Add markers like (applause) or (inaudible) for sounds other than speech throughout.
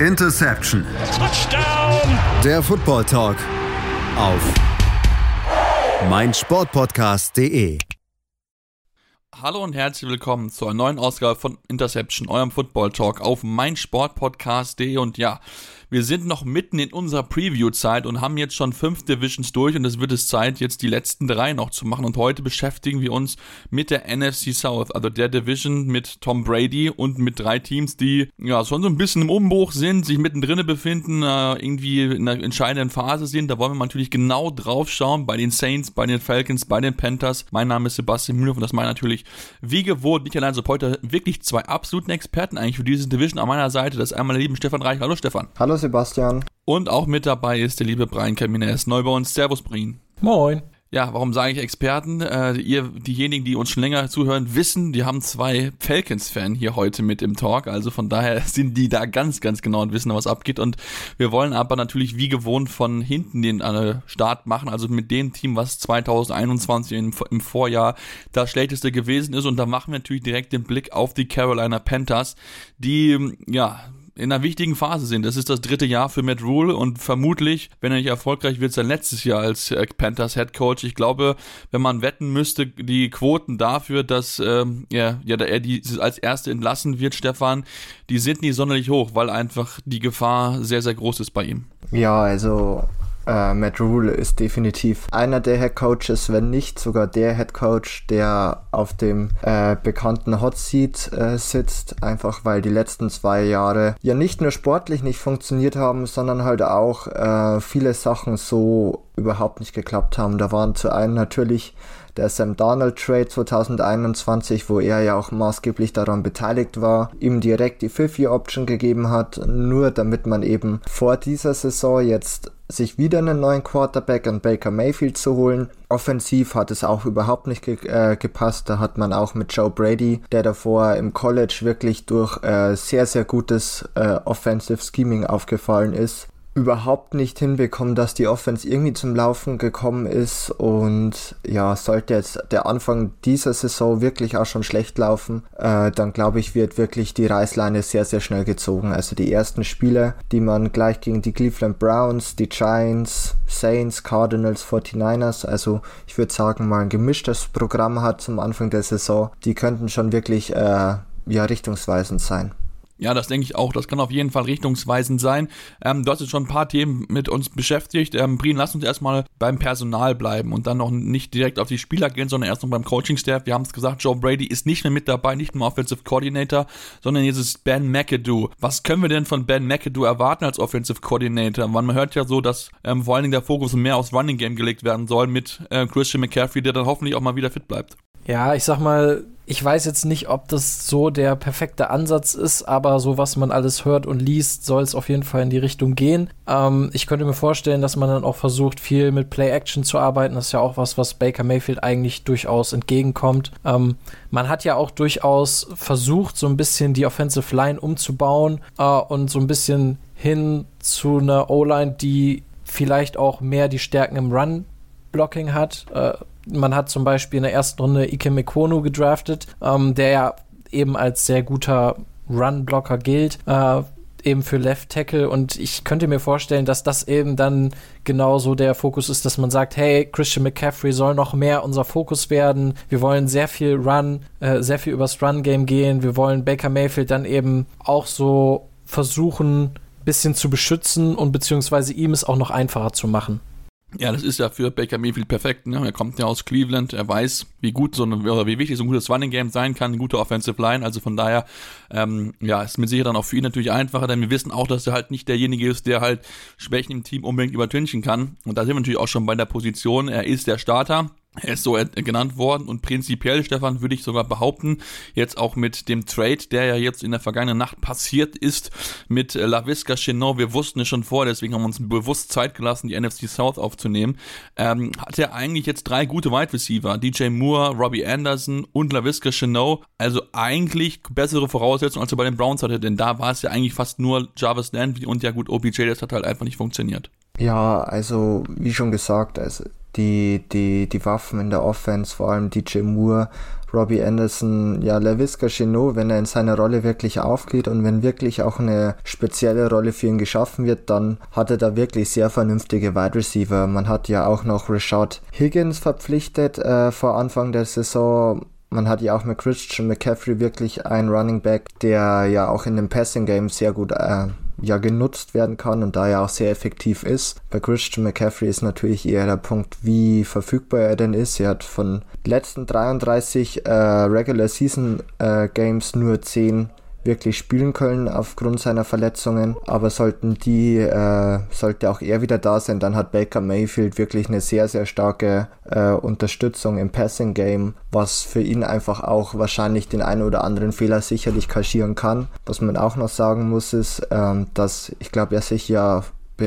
Interception. Touchdown. Der Football Talk auf meinsportpodcast.de. Hallo und herzlich willkommen zur neuen Ausgabe von Interception, eurem Football Talk auf meinsportpodcast.de und ja, wir sind noch mitten in unserer Preview-Zeit und haben jetzt schon fünf Divisions durch und es wird es Zeit, jetzt die letzten drei noch zu machen. Und heute beschäftigen wir uns mit der NFC South, also der Division mit Tom Brady und mit drei Teams, die ja schon so ein bisschen im Umbruch sind, sich mittendrin befinden, äh, irgendwie in einer entscheidenden Phase sind. Da wollen wir natürlich genau drauf schauen bei den Saints, bei den Falcons, bei den Panthers. Mein Name ist Sebastian Müller und das meine natürlich wie gewohnt nicht allein so heute wirklich zwei absoluten Experten eigentlich für diese Division an meiner Seite. Das ist einmal der liebe Stefan Reich. Hallo Stefan. Hallo Sebastian. Und auch mit dabei ist der liebe Brian Kamines, neu bei uns. Servus, Brian. Moin. Ja, warum sage ich Experten? Äh, ihr, diejenigen, die uns schon länger zuhören, wissen, die haben zwei Falcons-Fan hier heute mit im Talk. Also von daher (laughs) sind die da ganz, ganz genau und wissen, was abgeht. Und wir wollen aber natürlich wie gewohnt von hinten den äh, Start machen. Also mit dem Team, was 2021 im, im Vorjahr das schlechteste gewesen ist. Und da machen wir natürlich direkt den Blick auf die Carolina Panthers, die, ja, in einer wichtigen Phase sind. Das ist das dritte Jahr für Matt Rule und vermutlich, wenn er nicht erfolgreich wird, sein letztes Jahr als äh, Panthers Head Coach. Ich glaube, wenn man wetten müsste, die Quoten dafür, dass ähm, ja, ja, er die als Erste entlassen wird, Stefan, die sind nie sonderlich hoch, weil einfach die Gefahr sehr, sehr groß ist bei ihm. Ja, also äh, Matt Rule ist definitiv einer der Head Coaches, wenn nicht sogar der Head Coach, der auf dem äh, bekannten Hot Seat äh, sitzt, einfach weil die letzten zwei Jahre ja nicht nur sportlich nicht funktioniert haben, sondern halt auch äh, viele Sachen so überhaupt nicht geklappt haben. Da waren zu einem natürlich der Sam Darnold Trade 2021, wo er ja auch maßgeblich daran beteiligt war, ihm direkt die Fifth Year Option gegeben hat, nur damit man eben vor dieser Saison jetzt sich wieder einen neuen Quarterback an Baker Mayfield zu holen. Offensiv hat es auch überhaupt nicht ge äh, gepasst. Da hat man auch mit Joe Brady, der davor im College wirklich durch äh, sehr, sehr gutes äh, Offensive Scheming aufgefallen ist, überhaupt nicht hinbekommen, dass die Offense irgendwie zum Laufen gekommen ist und ja, sollte jetzt der Anfang dieser Saison wirklich auch schon schlecht laufen, äh, dann glaube ich, wird wirklich die Reißleine sehr, sehr schnell gezogen. Also die ersten Spiele, die man gleich gegen die Cleveland Browns, die Giants, Saints, Cardinals, 49ers, also ich würde sagen mal ein gemischtes Programm hat zum Anfang der Saison, die könnten schon wirklich äh, ja richtungsweisend sein. Ja, das denke ich auch. Das kann auf jeden Fall richtungsweisend sein. Ähm, du hast jetzt schon ein paar Themen mit uns beschäftigt. Ähm, Brien, lass uns erstmal beim Personal bleiben und dann noch nicht direkt auf die Spieler gehen, sondern erst noch beim Coaching-Staff. Wir haben es gesagt, Joe Brady ist nicht mehr mit dabei, nicht nur Offensive Coordinator, sondern jetzt ist Ben McAdoo. Was können wir denn von Ben McAdoo erwarten als Offensive Coordinator? Man hört ja so, dass ähm, vor allen Dingen der Fokus mehr aufs Running Game gelegt werden soll mit äh, Christian McCaffrey, der dann hoffentlich auch mal wieder fit bleibt. Ja, ich sag mal, ich weiß jetzt nicht, ob das so der perfekte Ansatz ist, aber so was man alles hört und liest, soll es auf jeden Fall in die Richtung gehen. Ähm, ich könnte mir vorstellen, dass man dann auch versucht, viel mit Play-Action zu arbeiten. Das ist ja auch was, was Baker Mayfield eigentlich durchaus entgegenkommt. Ähm, man hat ja auch durchaus versucht, so ein bisschen die Offensive Line umzubauen äh, und so ein bisschen hin zu einer O-Line, die vielleicht auch mehr die Stärken im Run-Blocking hat. Äh, man hat zum Beispiel in der ersten Runde Ike Mekono gedraftet, ähm, der ja eben als sehr guter Run-Blocker gilt. Äh, eben für Left Tackle und ich könnte mir vorstellen, dass das eben dann genauso der Fokus ist, dass man sagt, hey, Christian McCaffrey soll noch mehr unser Fokus werden. Wir wollen sehr viel Run, äh, sehr viel übers Run-Game gehen. Wir wollen Baker Mayfield dann eben auch so versuchen, bisschen zu beschützen und beziehungsweise ihm es auch noch einfacher zu machen. Ja, das ist ja für Baker Mayfield perfekt. Ne? Er kommt ja aus Cleveland, er weiß, wie gut so eine, oder wie wichtig so ein gutes Running Game sein kann, eine gute Offensive Line. Also von daher, ähm, ja, ist mit Sicherheit dann auch für ihn natürlich einfacher, denn wir wissen auch, dass er halt nicht derjenige ist, der halt Schwächen im Team unbedingt übertünchen kann. Und da sind wir natürlich auch schon bei der Position. Er ist der Starter. Er ist so genannt worden und prinzipiell, Stefan, würde ich sogar behaupten, jetzt auch mit dem Trade, der ja jetzt in der vergangenen Nacht passiert ist, mit LaVisca Chenot, wir wussten es schon vor, deswegen haben wir uns bewusst Zeit gelassen, die NFC South aufzunehmen, ähm, hat er eigentlich jetzt drei gute Wide Receiver, DJ Moore, Robbie Anderson und LaVisca Chenot, also eigentlich bessere Voraussetzungen, als er bei den Browns hatte, denn da war es ja eigentlich fast nur Jarvis Landry und ja gut, OBJ, das hat halt einfach nicht funktioniert. Ja, also wie schon gesagt, also die, die, die Waffen in der Offense, vor allem DJ Moore, Robbie Anderson, ja, LaVisca Chenot, wenn er in seiner Rolle wirklich aufgeht und wenn wirklich auch eine spezielle Rolle für ihn geschaffen wird, dann hat er da wirklich sehr vernünftige Wide Receiver. Man hat ja auch noch Rashad Higgins verpflichtet äh, vor Anfang der Saison. Man hat ja auch mit Christian McCaffrey wirklich einen Running Back, der ja auch in dem Passing Game sehr gut äh, ja genutzt werden kann und da er auch sehr effektiv ist. Bei Christian McCaffrey ist natürlich eher der Punkt, wie verfügbar er denn ist. Er hat von letzten 33 äh, Regular Season äh, Games nur 10 wirklich spielen können aufgrund seiner Verletzungen. Aber sollten die, äh, sollte auch er wieder da sein, dann hat Baker Mayfield wirklich eine sehr, sehr starke äh, Unterstützung im Passing Game, was für ihn einfach auch wahrscheinlich den einen oder anderen Fehler sicherlich kaschieren kann. Was man auch noch sagen muss, ist, ähm, dass ich glaube, er sich ja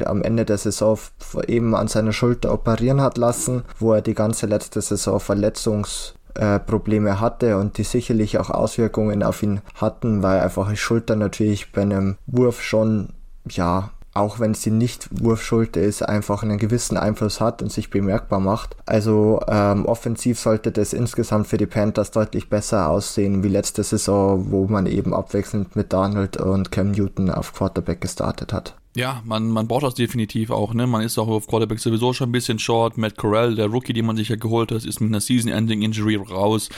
am Ende der Saison eben an seiner Schulter operieren hat lassen, wo er die ganze letzte Saison verletzungs äh, Probleme hatte und die sicherlich auch Auswirkungen auf ihn hatten, weil einfach die Schulter natürlich bei einem Wurf schon, ja, auch wenn sie nicht Wurfschulter ist, einfach einen gewissen Einfluss hat und sich bemerkbar macht. Also ähm, offensiv sollte das insgesamt für die Panthers deutlich besser aussehen wie letzte Saison, wo man eben abwechselnd mit Donald und Cam Newton auf Quarterback gestartet hat. Ja, man, man braucht das definitiv auch, ne? Man ist auch auf Quarterback sowieso schon ein bisschen short. Matt Corral, der Rookie, den man sich ja geholt hat, ist mit einer Season-Ending-Injury raus.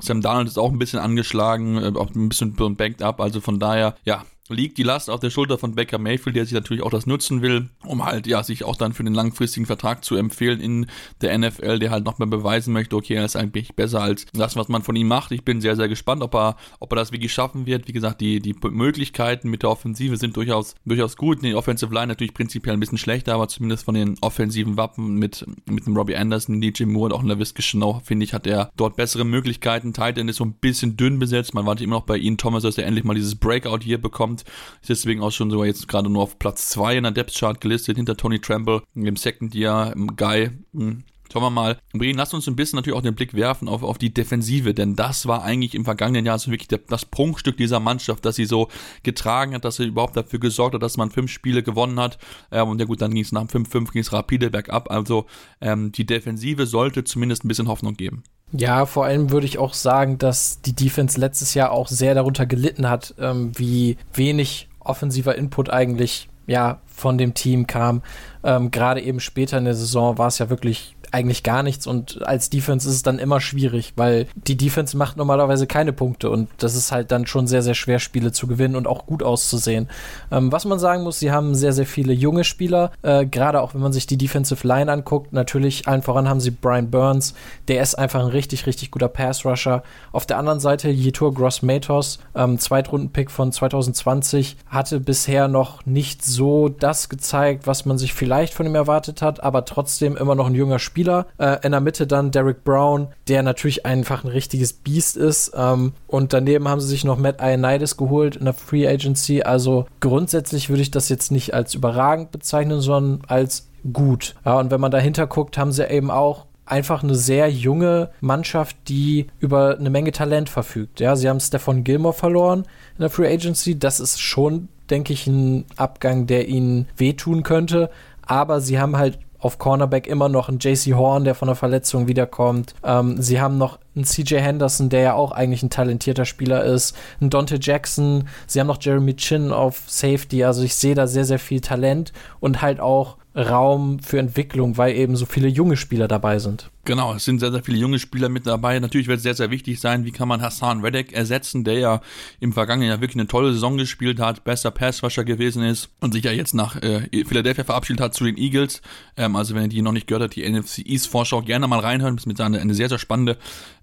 Sam Darnold ist auch ein bisschen angeschlagen, äh, auch ein bisschen banked up, also von daher, ja, liegt die Last auf der Schulter von Baker Mayfield, der sich natürlich auch das nutzen will, um halt ja sich auch dann für den langfristigen Vertrag zu empfehlen in der NFL, der halt nochmal beweisen möchte, okay, er ist eigentlich besser als das, was man von ihm macht. Ich bin sehr, sehr gespannt, ob er, ob er das wirklich schaffen wird. Wie gesagt, die, die Möglichkeiten mit der Offensive sind durchaus, durchaus gut. Die Offensive Line natürlich prinzipiell ein bisschen schlechter, aber zumindest von den offensiven Wappen mit, mit dem Robbie Anderson, DJ Moore und auch LaVisca Chanel, finde ich, hat er dort bessere Möglichkeiten. Titan ist so ein bisschen dünn besetzt. Man wartet immer noch bei Ian Thomas, dass er endlich mal dieses Breakout hier bekommt kommt. Ist deswegen auch schon sogar jetzt gerade nur auf Platz 2 in der Depth Chart gelistet, hinter Tony Tremble, im Second Year, im Guy. Hm. Schauen wir mal. Brian, lasst uns ein bisschen natürlich auch den Blick werfen auf, auf die Defensive, denn das war eigentlich im vergangenen Jahr so wirklich der, das Prunkstück dieser Mannschaft, dass sie so getragen hat, dass sie überhaupt dafür gesorgt hat, dass man fünf Spiele gewonnen hat. Ähm, und ja gut, dann ging es nach 5-5 ging es rapide bergab. Also ähm, die Defensive sollte zumindest ein bisschen Hoffnung geben. Ja, vor allem würde ich auch sagen, dass die Defense letztes Jahr auch sehr darunter gelitten hat, ähm, wie wenig offensiver Input eigentlich ja von dem Team kam. Ähm, Gerade eben später in der Saison war es ja wirklich eigentlich gar nichts und als Defense ist es dann immer schwierig, weil die Defense macht normalerweise keine Punkte und das ist halt dann schon sehr, sehr schwer, Spiele zu gewinnen und auch gut auszusehen. Ähm, was man sagen muss, sie haben sehr, sehr viele junge Spieler, äh, gerade auch wenn man sich die Defensive Line anguckt. Natürlich, allen voran haben sie Brian Burns, der ist einfach ein richtig, richtig guter Pass-Rusher. Auf der anderen Seite Yetur Gross-Matos, ähm, Zweitrunden-Pick von 2020, hatte bisher noch nicht so das gezeigt, was man sich vielleicht von ihm erwartet hat, aber trotzdem immer noch ein junger Spieler Spieler. Äh, in der Mitte dann Derek Brown, der natürlich einfach ein richtiges Biest ist. Ähm, und daneben haben sie sich noch Matt Ioannidis geholt in der Free Agency. Also grundsätzlich würde ich das jetzt nicht als überragend bezeichnen, sondern als gut. Ja, und wenn man dahinter guckt, haben sie eben auch einfach eine sehr junge Mannschaft, die über eine Menge Talent verfügt. Ja, sie haben Stefan Gilmore verloren in der Free Agency. Das ist schon, denke ich, ein Abgang, der ihnen wehtun könnte. Aber sie haben halt auf Cornerback immer noch ein JC Horn, der von der Verletzung wiederkommt. Ähm, sie haben noch einen CJ Henderson, der ja auch eigentlich ein talentierter Spieler ist. Ein Dante Jackson. Sie haben noch Jeremy Chin auf Safety. Also ich sehe da sehr, sehr viel Talent und halt auch Raum für Entwicklung, weil eben so viele junge Spieler dabei sind. Genau, es sind sehr, sehr viele junge Spieler mit dabei. Natürlich wird es sehr, sehr wichtig sein, wie kann man Hassan Reddick ersetzen, der ja im vergangenen Jahr wirklich eine tolle Saison gespielt hat, bester Passwasher gewesen ist und sich ja jetzt nach äh, Philadelphia verabschiedet hat zu den Eagles. Ähm, also wenn ihr die noch nicht gehört habt, die NFC East Vorschau gerne mal reinhören. Das ist mit seiner eine sehr, sehr spannende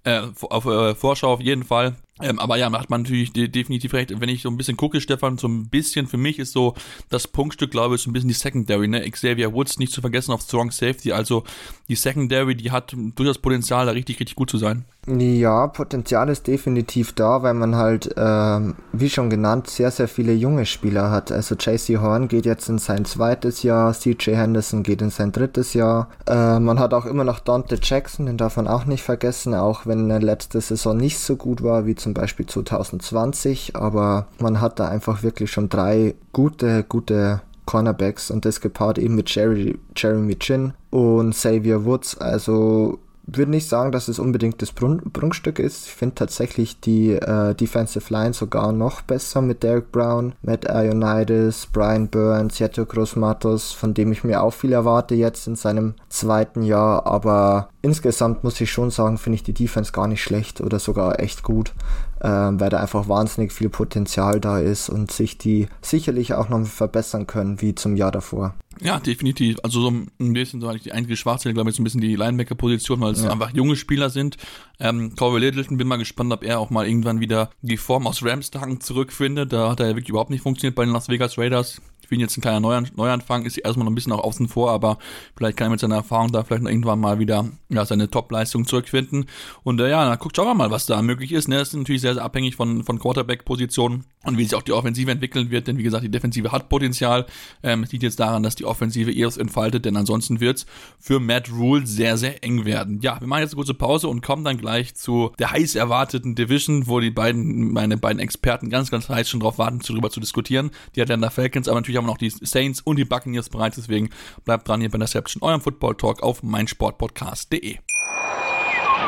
äh, auf, äh, Vorschau auf jeden Fall. Ähm, aber ja, macht man natürlich de definitiv recht. Wenn ich so ein bisschen gucke, Stefan, so ein bisschen für mich ist so das Punktstück, glaube ich, so ein bisschen die Secondary. Ne? Xavier Woods nicht zu vergessen auf Strong Safety. Also die Secondary, die hat durchaus Potenzial, da richtig, richtig gut zu sein. Ja, Potenzial ist definitiv da, weil man halt, ähm, wie schon genannt, sehr, sehr viele junge Spieler hat. Also JC Horn geht jetzt in sein zweites Jahr, CJ Henderson geht in sein drittes Jahr. Äh, man hat auch immer noch Dante Jackson, den darf man auch nicht vergessen, auch wenn er letzte Saison nicht so gut war wie zum Beispiel 2020. Aber man hat da einfach wirklich schon drei gute, gute Cornerbacks und das gepaart eben mit Jerry, Jeremy Chin und Xavier Woods. Also würde nicht sagen, dass es unbedingt das Prunkstück ist. Ich finde tatsächlich die äh, Defensive Line sogar noch besser mit Derek Brown, Matt Ionides, Brian Burns, Sergio Grossmatos, von dem ich mir auch viel erwarte jetzt in seinem zweiten Jahr. Aber insgesamt muss ich schon sagen, finde ich die Defense gar nicht schlecht oder sogar echt gut, weil da einfach wahnsinnig viel Potenzial da ist und sich die sicherlich auch noch verbessern können wie zum Jahr davor. Ja, definitiv. Also so ein bisschen so eigentlich die einzige Schwachstelle, glaube ich, so ein bisschen die Linebacker-Position, weil es ja. einfach junge Spieler sind. Ähm, Corey Littleton, bin mal gespannt, ob er auch mal irgendwann wieder die Form aus Rams-Tagen zurückfindet. Da hat er ja wirklich überhaupt nicht funktioniert bei den Las Vegas Raiders für ihn jetzt ein kleiner Neuan Neuanfang, ist erstmal noch ein bisschen auch außen vor, aber vielleicht kann er mit seiner Erfahrung da vielleicht noch irgendwann mal wieder ja, seine Top-Leistung zurückfinden. Und äh, ja, dann guckt, schauen wir mal, was da möglich ist. Ne? Das ist natürlich sehr, sehr abhängig von, von Quarterback-Positionen und wie sich auch die Offensive entwickeln wird, denn wie gesagt, die Defensive hat Potenzial. Ähm, es liegt jetzt daran, dass die Offensive erst entfaltet, denn ansonsten wird es für Matt Rule sehr, sehr eng werden. Ja, wir machen jetzt eine kurze Pause und kommen dann gleich zu der heiß erwarteten Division, wo die beiden, meine beiden Experten ganz, ganz heiß schon drauf warten, darüber zu diskutieren. Die der Falcons, aber natürlich haben wir noch die Saints und die Buccaneers bereit. Deswegen bleibt dran hier bei Interception, eurem Football Talk auf meinsportpodcast.de.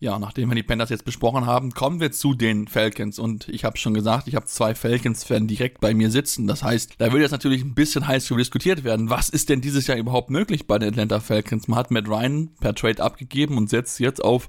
Ja, nachdem wir die Panthers jetzt besprochen haben, kommen wir zu den Falcons. Und ich habe schon gesagt, ich habe zwei Falcons-Fans direkt bei mir sitzen. Das heißt, da wird jetzt natürlich ein bisschen heiß darüber diskutiert werden. Was ist denn dieses Jahr überhaupt möglich bei den Atlanta Falcons? Man hat Matt Ryan per Trade abgegeben und setzt jetzt auf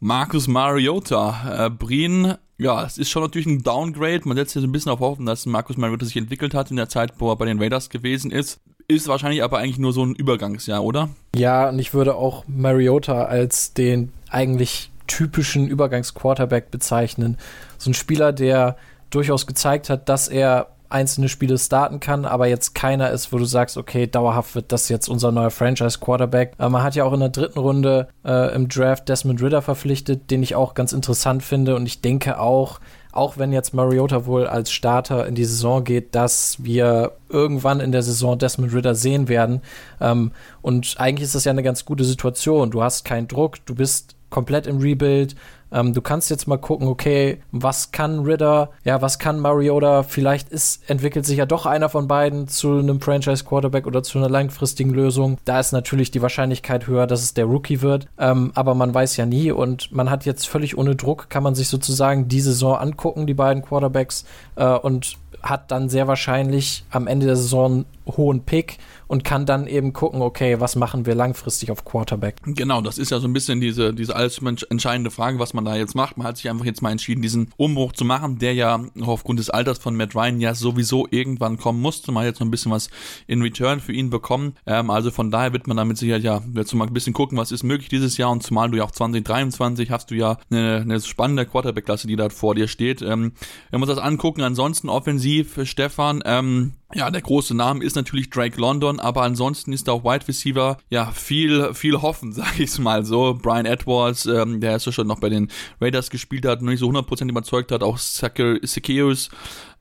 Marcus Mariota. Äh, Breen ja, es ist schon natürlich ein Downgrade. Man setzt hier so ein bisschen auf Hoffen, dass Marcus Mariota sich entwickelt hat in der Zeit, wo er bei den Raiders gewesen ist. Ist wahrscheinlich aber eigentlich nur so ein Übergangsjahr, oder? Ja, und ich würde auch Mariota als den eigentlich typischen Übergangsquarterback bezeichnen. So ein Spieler, der durchaus gezeigt hat, dass er einzelne Spiele starten kann, aber jetzt keiner ist, wo du sagst, okay, dauerhaft wird das jetzt unser neuer Franchise-Quarterback. Äh, man hat ja auch in der dritten Runde äh, im Draft Desmond Ritter verpflichtet, den ich auch ganz interessant finde und ich denke auch, auch wenn jetzt Mariota wohl als Starter in die Saison geht, dass wir irgendwann in der Saison Desmond Ritter sehen werden. Ähm, und eigentlich ist das ja eine ganz gute Situation. Du hast keinen Druck, du bist komplett im Rebuild. Ähm, du kannst jetzt mal gucken, okay, was kann Ritter, ja, was kann Mariota? Vielleicht ist, entwickelt sich ja doch einer von beiden zu einem Franchise-Quarterback oder zu einer langfristigen Lösung. Da ist natürlich die Wahrscheinlichkeit höher, dass es der Rookie wird. Ähm, aber man weiß ja nie und man hat jetzt völlig ohne Druck, kann man sich sozusagen die Saison angucken, die beiden Quarterbacks, äh, und hat dann sehr wahrscheinlich am Ende der Saison hohen Pick und kann dann eben gucken, okay, was machen wir langfristig auf Quarterback. Genau, das ist ja so ein bisschen diese, diese alles entscheidende Frage, was man da jetzt macht. Man hat sich einfach jetzt mal entschieden, diesen Umbruch zu machen, der ja aufgrund des Alters von Matt Ryan ja sowieso irgendwann kommen musste. Man hat jetzt noch ein bisschen was in Return für ihn bekommen. Ähm, also von daher wird man damit sicher ja jetzt mal ein bisschen gucken, was ist möglich dieses Jahr und zumal du ja auch 2023 hast du ja eine, eine spannende Quarterback-Klasse, die da vor dir steht. Ähm, wenn wir uns das angucken, ansonsten offensiv, Stefan, ähm, ja, der große Name ist natürlich Drake London, aber ansonsten ist auch Wide Receiver ja viel, viel hoffen, (laughs) sag ich's mal so. Brian Edwards, ähm, der ist ja schon noch bei den Raiders gespielt hat, noch nicht so 100% überzeugt hat, auch Zacchaeus.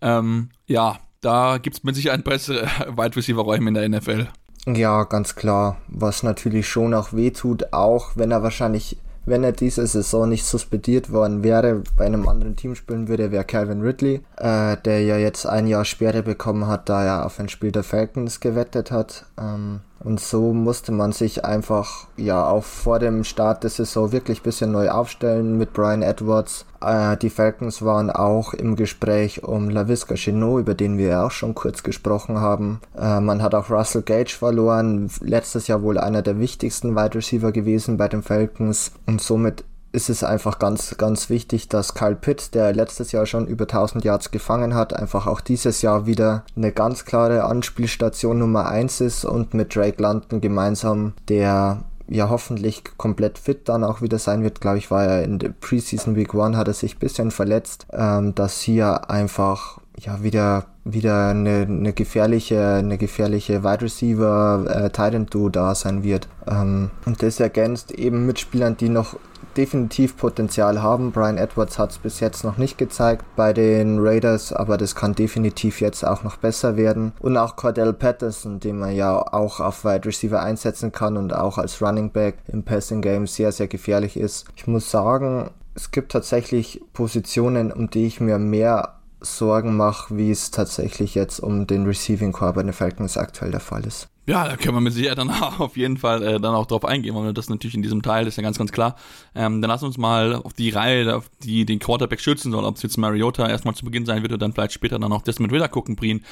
Ähm, ja, da gibt's mit Sicherheit bessere (laughs) Wide Receiver Räume in der NFL. Ja, ganz klar. Was natürlich schon auch wehtut, auch wenn er wahrscheinlich wenn er diese Saison nicht suspendiert worden wäre, bei einem anderen Team spielen würde, wäre Calvin Ridley, äh, der ja jetzt ein Jahr Sperre bekommen hat, da er auf ein Spiel der Falcons gewettet hat. Ähm, und so musste man sich einfach ja auch vor dem Start der Saison wirklich ein bisschen neu aufstellen mit Brian Edwards. Äh, die Falcons waren auch im Gespräch um LaVisca Chenot, über den wir ja auch schon kurz gesprochen haben. Äh, man hat auch Russell Gage verloren, letztes Jahr wohl einer der wichtigsten Wide Receiver gewesen bei den Falcons und somit ist es einfach ganz, ganz wichtig, dass Kyle Pitt, der letztes Jahr schon über 1000 Yards gefangen hat, einfach auch dieses Jahr wieder eine ganz klare Anspielstation Nummer 1 ist und mit Drake London gemeinsam, der ja hoffentlich komplett fit dann auch wieder sein wird. Glaube ich, war er in der Preseason Week 1, hat er sich ein bisschen verletzt, ähm, dass hier einfach ja wieder wieder eine, eine gefährliche eine gefährliche Wide Receiver äh, Titan Duo da sein wird ähm, und das ergänzt eben mit Spielern die noch definitiv Potenzial haben. Brian Edwards hat es bis jetzt noch nicht gezeigt bei den Raiders, aber das kann definitiv jetzt auch noch besser werden. Und auch Cordell Patterson, den man ja auch auf Wide Receiver einsetzen kann und auch als Running Back im Passing Game sehr, sehr gefährlich ist. Ich muss sagen, es gibt tatsächlich Positionen, um die ich mir mehr Sorgen mache, wie es tatsächlich jetzt um den Receiving Core bei den Falcons aktuell der Fall ist. Ja, da können wir mit Sicherheit dann (laughs) auf jeden Fall äh, dann auch drauf eingehen, weil das natürlich in diesem Teil ist ja ganz, ganz klar. Ähm, dann lass uns mal auf die Reihe, auf die den Quarterback schützen soll, ob es jetzt Mariota erstmal zu Beginn sein wird oder dann vielleicht später dann auch Desmond Ritter gucken, Brien.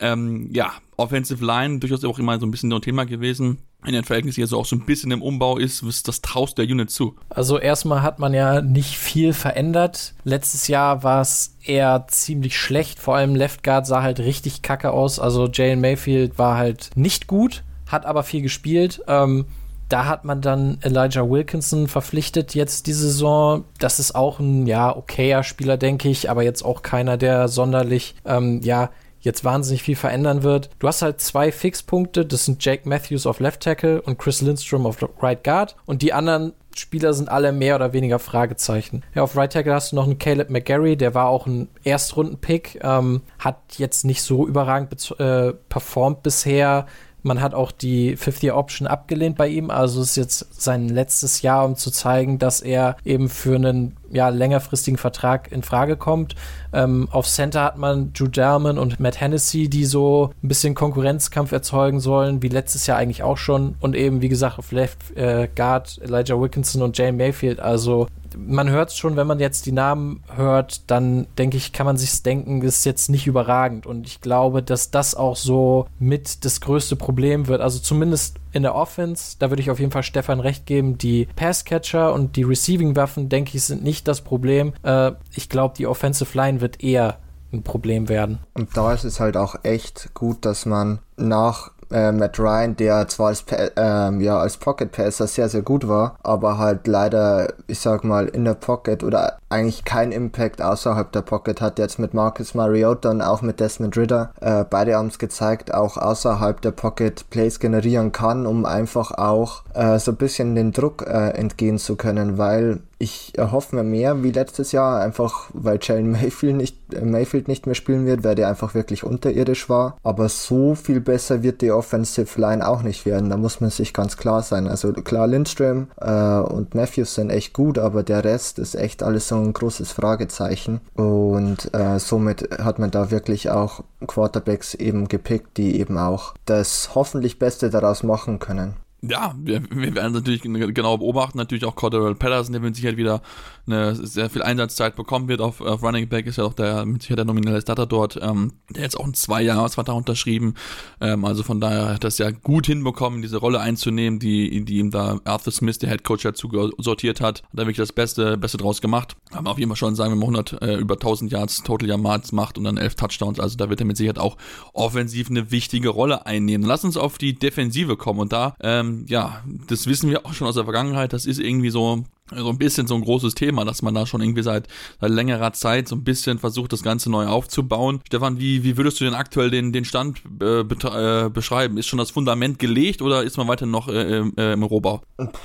Ähm, ja, Offensive Line durchaus auch immer so ein bisschen so ein Thema gewesen. In den Verhältnissen jetzt so auch so ein bisschen im Umbau ist, das traust der Unit zu? Also erstmal hat man ja nicht viel verändert. Letztes Jahr war es eher ziemlich schlecht. Vor allem Left Guard sah halt richtig kacke aus. Also Jalen Mayfield war halt nicht gut, hat aber viel gespielt. Ähm, da hat man dann Elijah Wilkinson verpflichtet jetzt diese Saison. Das ist auch ein, ja, okayer Spieler, denke ich, aber jetzt auch keiner, der sonderlich, ähm, ja, jetzt wahnsinnig viel verändern wird. Du hast halt zwei Fixpunkte, das sind Jake Matthews auf Left Tackle und Chris Lindstrom auf Right Guard und die anderen Spieler sind alle mehr oder weniger Fragezeichen. Ja, auf Right Tackle hast du noch einen Caleb McGarry, der war auch ein Erstrunden-Pick, ähm, hat jetzt nicht so überragend äh, performt bisher, man hat auch die Fifth-Year-Option abgelehnt bei ihm. Also es ist jetzt sein letztes Jahr, um zu zeigen, dass er eben für einen ja, längerfristigen Vertrag in Frage kommt. Ähm, auf Center hat man Drew Derman und Matt Hennessy, die so ein bisschen Konkurrenzkampf erzeugen sollen, wie letztes Jahr eigentlich auch schon. Und eben, wie gesagt, auf Left äh, Guard Elijah Wilkinson und Jane Mayfield. Also man hört es schon, wenn man jetzt die Namen hört, dann denke ich, kann man sich denken, ist jetzt nicht überragend. Und ich glaube, dass das auch so mit das größte Problem wird. Also zumindest in der Offense, da würde ich auf jeden Fall Stefan recht geben. Die Passcatcher und die Receiving-Waffen, denke ich, sind nicht das Problem. Äh, ich glaube, die Offensive Line wird eher ein Problem werden. Und da ist es halt auch echt gut, dass man nach äh, Matt Ryan, der zwar als, ähm, ja, als Pocket Passer sehr, sehr gut war, aber halt leider, ich sag mal, in der Pocket oder eigentlich kein Impact außerhalb der Pocket hat. Jetzt mit Marcus Mariota und auch mit Desmond Ritter. Äh, beide haben es gezeigt, auch außerhalb der Pocket Plays generieren kann, um einfach auch äh, so ein bisschen den Druck äh, entgehen zu können, weil ich erhoffe mir mehr wie letztes Jahr, einfach weil Jalen Mayfield nicht, äh, Mayfield nicht mehr spielen wird, weil der einfach wirklich unterirdisch war. Aber so viel besser wird die Offensive Line auch nicht werden. Da muss man sich ganz klar sein. Also klar, Lindström äh, und Matthews sind echt gut, aber der Rest ist echt alles so ein großes Fragezeichen. Und äh, somit hat man da wirklich auch Quarterbacks eben gepickt, die eben auch das hoffentlich Beste daraus machen können ja, wir, wir werden natürlich genau beobachten. Natürlich auch Cordell Patterson, der mit Sicherheit wieder eine sehr viel Einsatzzeit bekommen wird auf, auf Running Back, ist ja auch der mit Sicherheit der nominelle Starter dort. Ähm, der jetzt auch ein Zwei-Jahres-Vertrag unterschrieben. Ähm, also von daher hat das ja gut hinbekommen, diese Rolle einzunehmen, die, die ihm da Arthur Smith, der Head Coach, dazu sortiert hat. Hat er wirklich das Beste, Beste draus gemacht. Haben auf jeden Fall schon sagen, wenn man 100 äh, über 1000 Yards Total Yards macht und dann 11 Touchdowns, also da wird er mit Sicherheit auch offensiv eine wichtige Rolle einnehmen. Lass uns auf die Defensive kommen und da ähm, ja, das wissen wir auch schon aus der Vergangenheit, das ist irgendwie so, so ein bisschen so ein großes Thema, dass man da schon irgendwie seit, seit längerer Zeit so ein bisschen versucht, das Ganze neu aufzubauen. Stefan, wie, wie würdest du denn aktuell den, den Stand äh, äh, beschreiben? Ist schon das Fundament gelegt oder ist man weiter noch äh, äh im Rohbau?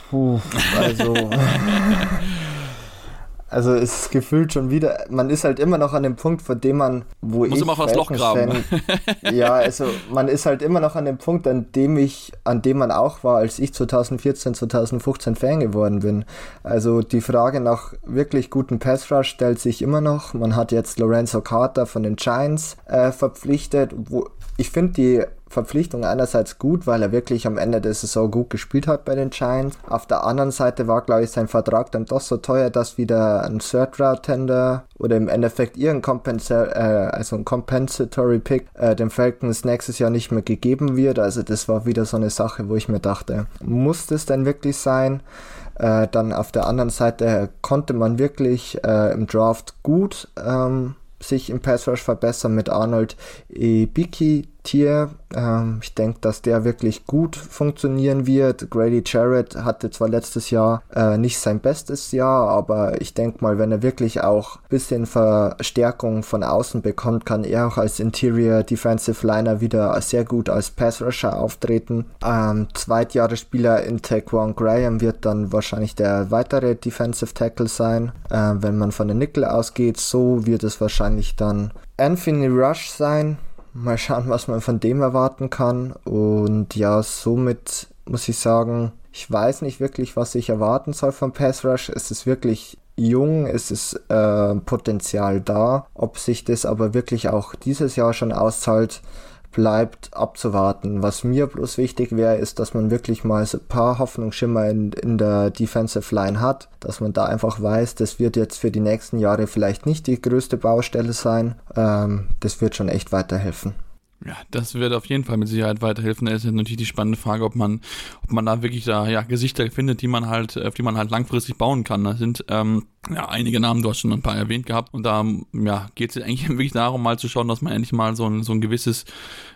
Puh, also (laughs) Also es ist gefühlt schon wieder, man ist halt immer noch an dem Punkt, vor dem man, wo Muss ich immer das Loch graben. (laughs) ja, also man ist halt immer noch an dem Punkt, an dem ich, an dem man auch war, als ich 2014, 2015 Fan geworden bin. Also die Frage nach wirklich guten Pass Rush stellt sich immer noch. Man hat jetzt Lorenzo Carter von den Giants äh, verpflichtet, wo ich finde die Verpflichtung einerseits gut, weil er wirklich am Ende der Saison gut gespielt hat bei den Giants. Auf der anderen Seite war, glaube ich, sein Vertrag dann doch so teuer, dass wieder ein Third Round Tender oder im Endeffekt irgendein Compensa äh, also ein Compensatory Pick äh, den Falcons nächstes Jahr nicht mehr gegeben wird. Also das war wieder so eine Sache, wo ich mir dachte, muss das denn wirklich sein? Äh, dann auf der anderen Seite konnte man wirklich äh, im Draft gut ähm, sich im Pass Rush verbessern mit Arnold Ibiki, Tier. Ähm, ich denke, dass der wirklich gut funktionieren wird. Grady Jarrett hatte zwar letztes Jahr äh, nicht sein bestes Jahr, aber ich denke mal, wenn er wirklich auch ein bisschen Verstärkung von außen bekommt, kann er auch als Interior Defensive Liner wieder sehr gut als Pass Rusher auftreten. Ähm, Zweitjahresspieler in Taekwon Graham wird dann wahrscheinlich der weitere Defensive Tackle sein. Äh, wenn man von der Nickel ausgeht, so wird es wahrscheinlich dann Anthony Rush sein. Mal schauen, was man von dem erwarten kann. Und ja, somit muss ich sagen, ich weiß nicht wirklich, was ich erwarten soll vom Pass Rush. Es ist wirklich jung, es ist äh, Potenzial da. Ob sich das aber wirklich auch dieses Jahr schon auszahlt, bleibt abzuwarten. Was mir bloß wichtig wäre, ist, dass man wirklich mal so ein paar Hoffnungsschimmer in, in der Defensive Line hat, dass man da einfach weiß, das wird jetzt für die nächsten Jahre vielleicht nicht die größte Baustelle sein. Ähm, das wird schon echt weiterhelfen. Ja, das wird auf jeden Fall mit Sicherheit weiterhelfen. Da ist natürlich die spannende Frage, ob man, ob man da wirklich da ja Gesichter findet, die man halt, auf die man halt langfristig bauen kann. Da sind ähm, ja einige Namen, du hast schon ein paar erwähnt gehabt. Und da ja, geht es eigentlich (laughs) wirklich darum, mal zu schauen, dass man endlich mal so ein, so ein gewisses,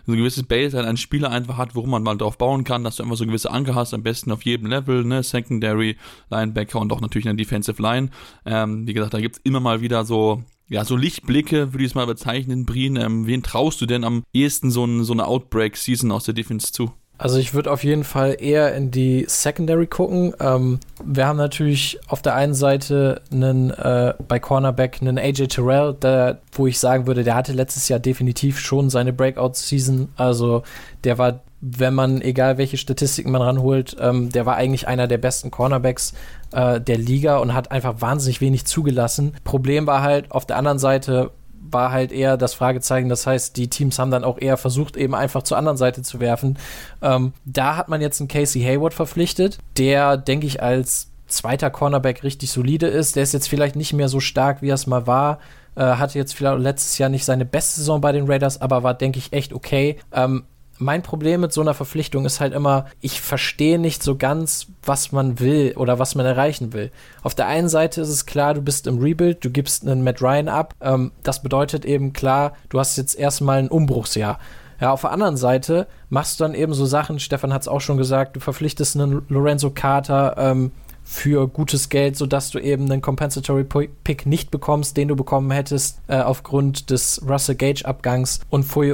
so ein gewisses Baseline an Spieler einfach hat, worum man mal drauf bauen kann, dass du einfach so gewisse Anker hast, am besten auf jedem Level, ne, Secondary, Linebacker und auch natürlich eine Defensive Line. Ähm, wie gesagt, da gibt's immer mal wieder so ja, so Lichtblicke würde ich es mal bezeichnen, Brien. Ähm, wen traust du denn am ehesten so, ein, so eine Outbreak-Season aus der Defense zu? Also ich würde auf jeden Fall eher in die Secondary gucken. Ähm, wir haben natürlich auf der einen Seite einen äh, bei Cornerback einen AJ Terrell, der, wo ich sagen würde, der hatte letztes Jahr definitiv schon seine Breakout-Season. Also der war, wenn man, egal welche Statistiken man ranholt, ähm, der war eigentlich einer der besten Cornerbacks äh, der Liga und hat einfach wahnsinnig wenig zugelassen. Problem war halt auf der anderen Seite war halt eher das Fragezeichen. Das heißt, die Teams haben dann auch eher versucht, eben einfach zur anderen Seite zu werfen. Ähm, da hat man jetzt einen Casey Hayward verpflichtet, der, denke ich, als zweiter Cornerback richtig solide ist. Der ist jetzt vielleicht nicht mehr so stark, wie er es mal war. Äh, hatte jetzt vielleicht letztes Jahr nicht seine beste Saison bei den Raiders, aber war, denke ich, echt okay. Ähm, mein Problem mit so einer Verpflichtung ist halt immer, ich verstehe nicht so ganz, was man will oder was man erreichen will. Auf der einen Seite ist es klar, du bist im Rebuild, du gibst einen Matt Ryan ab. Ähm, das bedeutet eben klar, du hast jetzt erstmal ein Umbruchsjahr. Ja, auf der anderen Seite machst du dann eben so Sachen, Stefan hat es auch schon gesagt, du verpflichtest einen Lorenzo Carter, ähm, für gutes Geld, sodass du eben einen Compensatory Pick nicht bekommst, den du bekommen hättest äh, aufgrund des Russell Gage Abgangs. Und Foye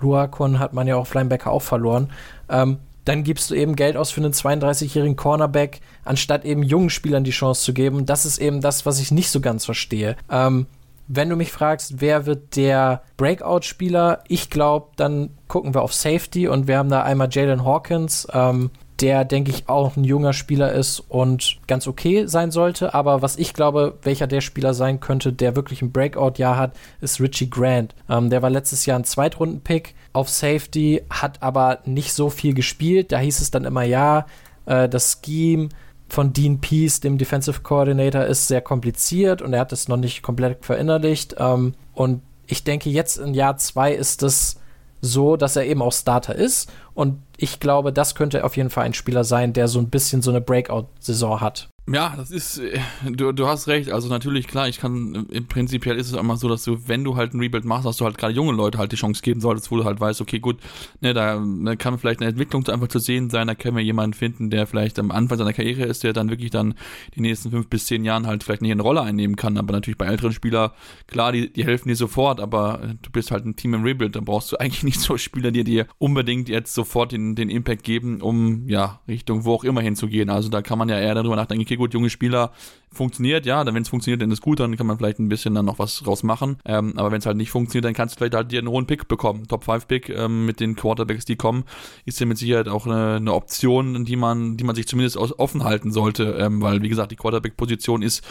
Luakon hat man ja auch Linebacker auch verloren. Ähm, dann gibst du eben Geld aus für einen 32-jährigen Cornerback, anstatt eben jungen Spielern die Chance zu geben. Das ist eben das, was ich nicht so ganz verstehe. Ähm, wenn du mich fragst, wer wird der Breakout-Spieler, ich glaube, dann gucken wir auf Safety und wir haben da einmal Jalen Hawkins, ähm, der, denke ich, auch ein junger Spieler ist und ganz okay sein sollte. Aber was ich glaube, welcher der Spieler sein könnte, der wirklich ein Breakout-Jahr hat, ist Richie Grant. Ähm, der war letztes Jahr ein Zweitrunden-Pick auf Safety, hat aber nicht so viel gespielt. Da hieß es dann immer, ja, äh, das Scheme von Dean Peace, dem Defensive Coordinator, ist sehr kompliziert und er hat es noch nicht komplett verinnerlicht. Ähm, und ich denke, jetzt in Jahr zwei ist es so, dass er eben auch Starter ist. Und ich glaube, das könnte auf jeden Fall ein Spieler sein, der so ein bisschen so eine Breakout-Saison hat. Ja, das ist, äh, du, du hast recht. Also natürlich, klar, ich kann, im Prinzipiell ist es immer so, dass du, wenn du halt ein Rebuild machst, dass du halt gerade junge Leute halt die Chance geben solltest, wo du halt weißt, okay, gut, ne, da, kann vielleicht eine Entwicklung einfach zu sehen sein, da können wir jemanden finden, der vielleicht am Anfang seiner Karriere ist, der dann wirklich dann die nächsten fünf bis zehn Jahren halt vielleicht nicht eine Rolle einnehmen kann. Aber natürlich bei älteren Spielern, klar, die, die helfen dir sofort, aber du bist halt ein Team im Rebuild, da brauchst du (laughs) eigentlich nicht so Spieler, die dir unbedingt jetzt sofort den, den Impact geben, um, ja, Richtung wo auch immer hinzugehen. Also da kann man ja eher darüber nachdenken, okay, gut, junge Spieler, funktioniert, ja, dann wenn es funktioniert, dann ist gut, dann kann man vielleicht ein bisschen dann noch was draus machen. Ähm, aber wenn es halt nicht funktioniert, dann kannst du vielleicht halt dir einen hohen Pick bekommen. Top 5 Pick ähm, mit den Quarterbacks, die kommen, ist ja mit Sicherheit auch eine, eine Option, die man, die man sich zumindest offen halten sollte, ähm, weil wie gesagt, die Quarterback-Position ist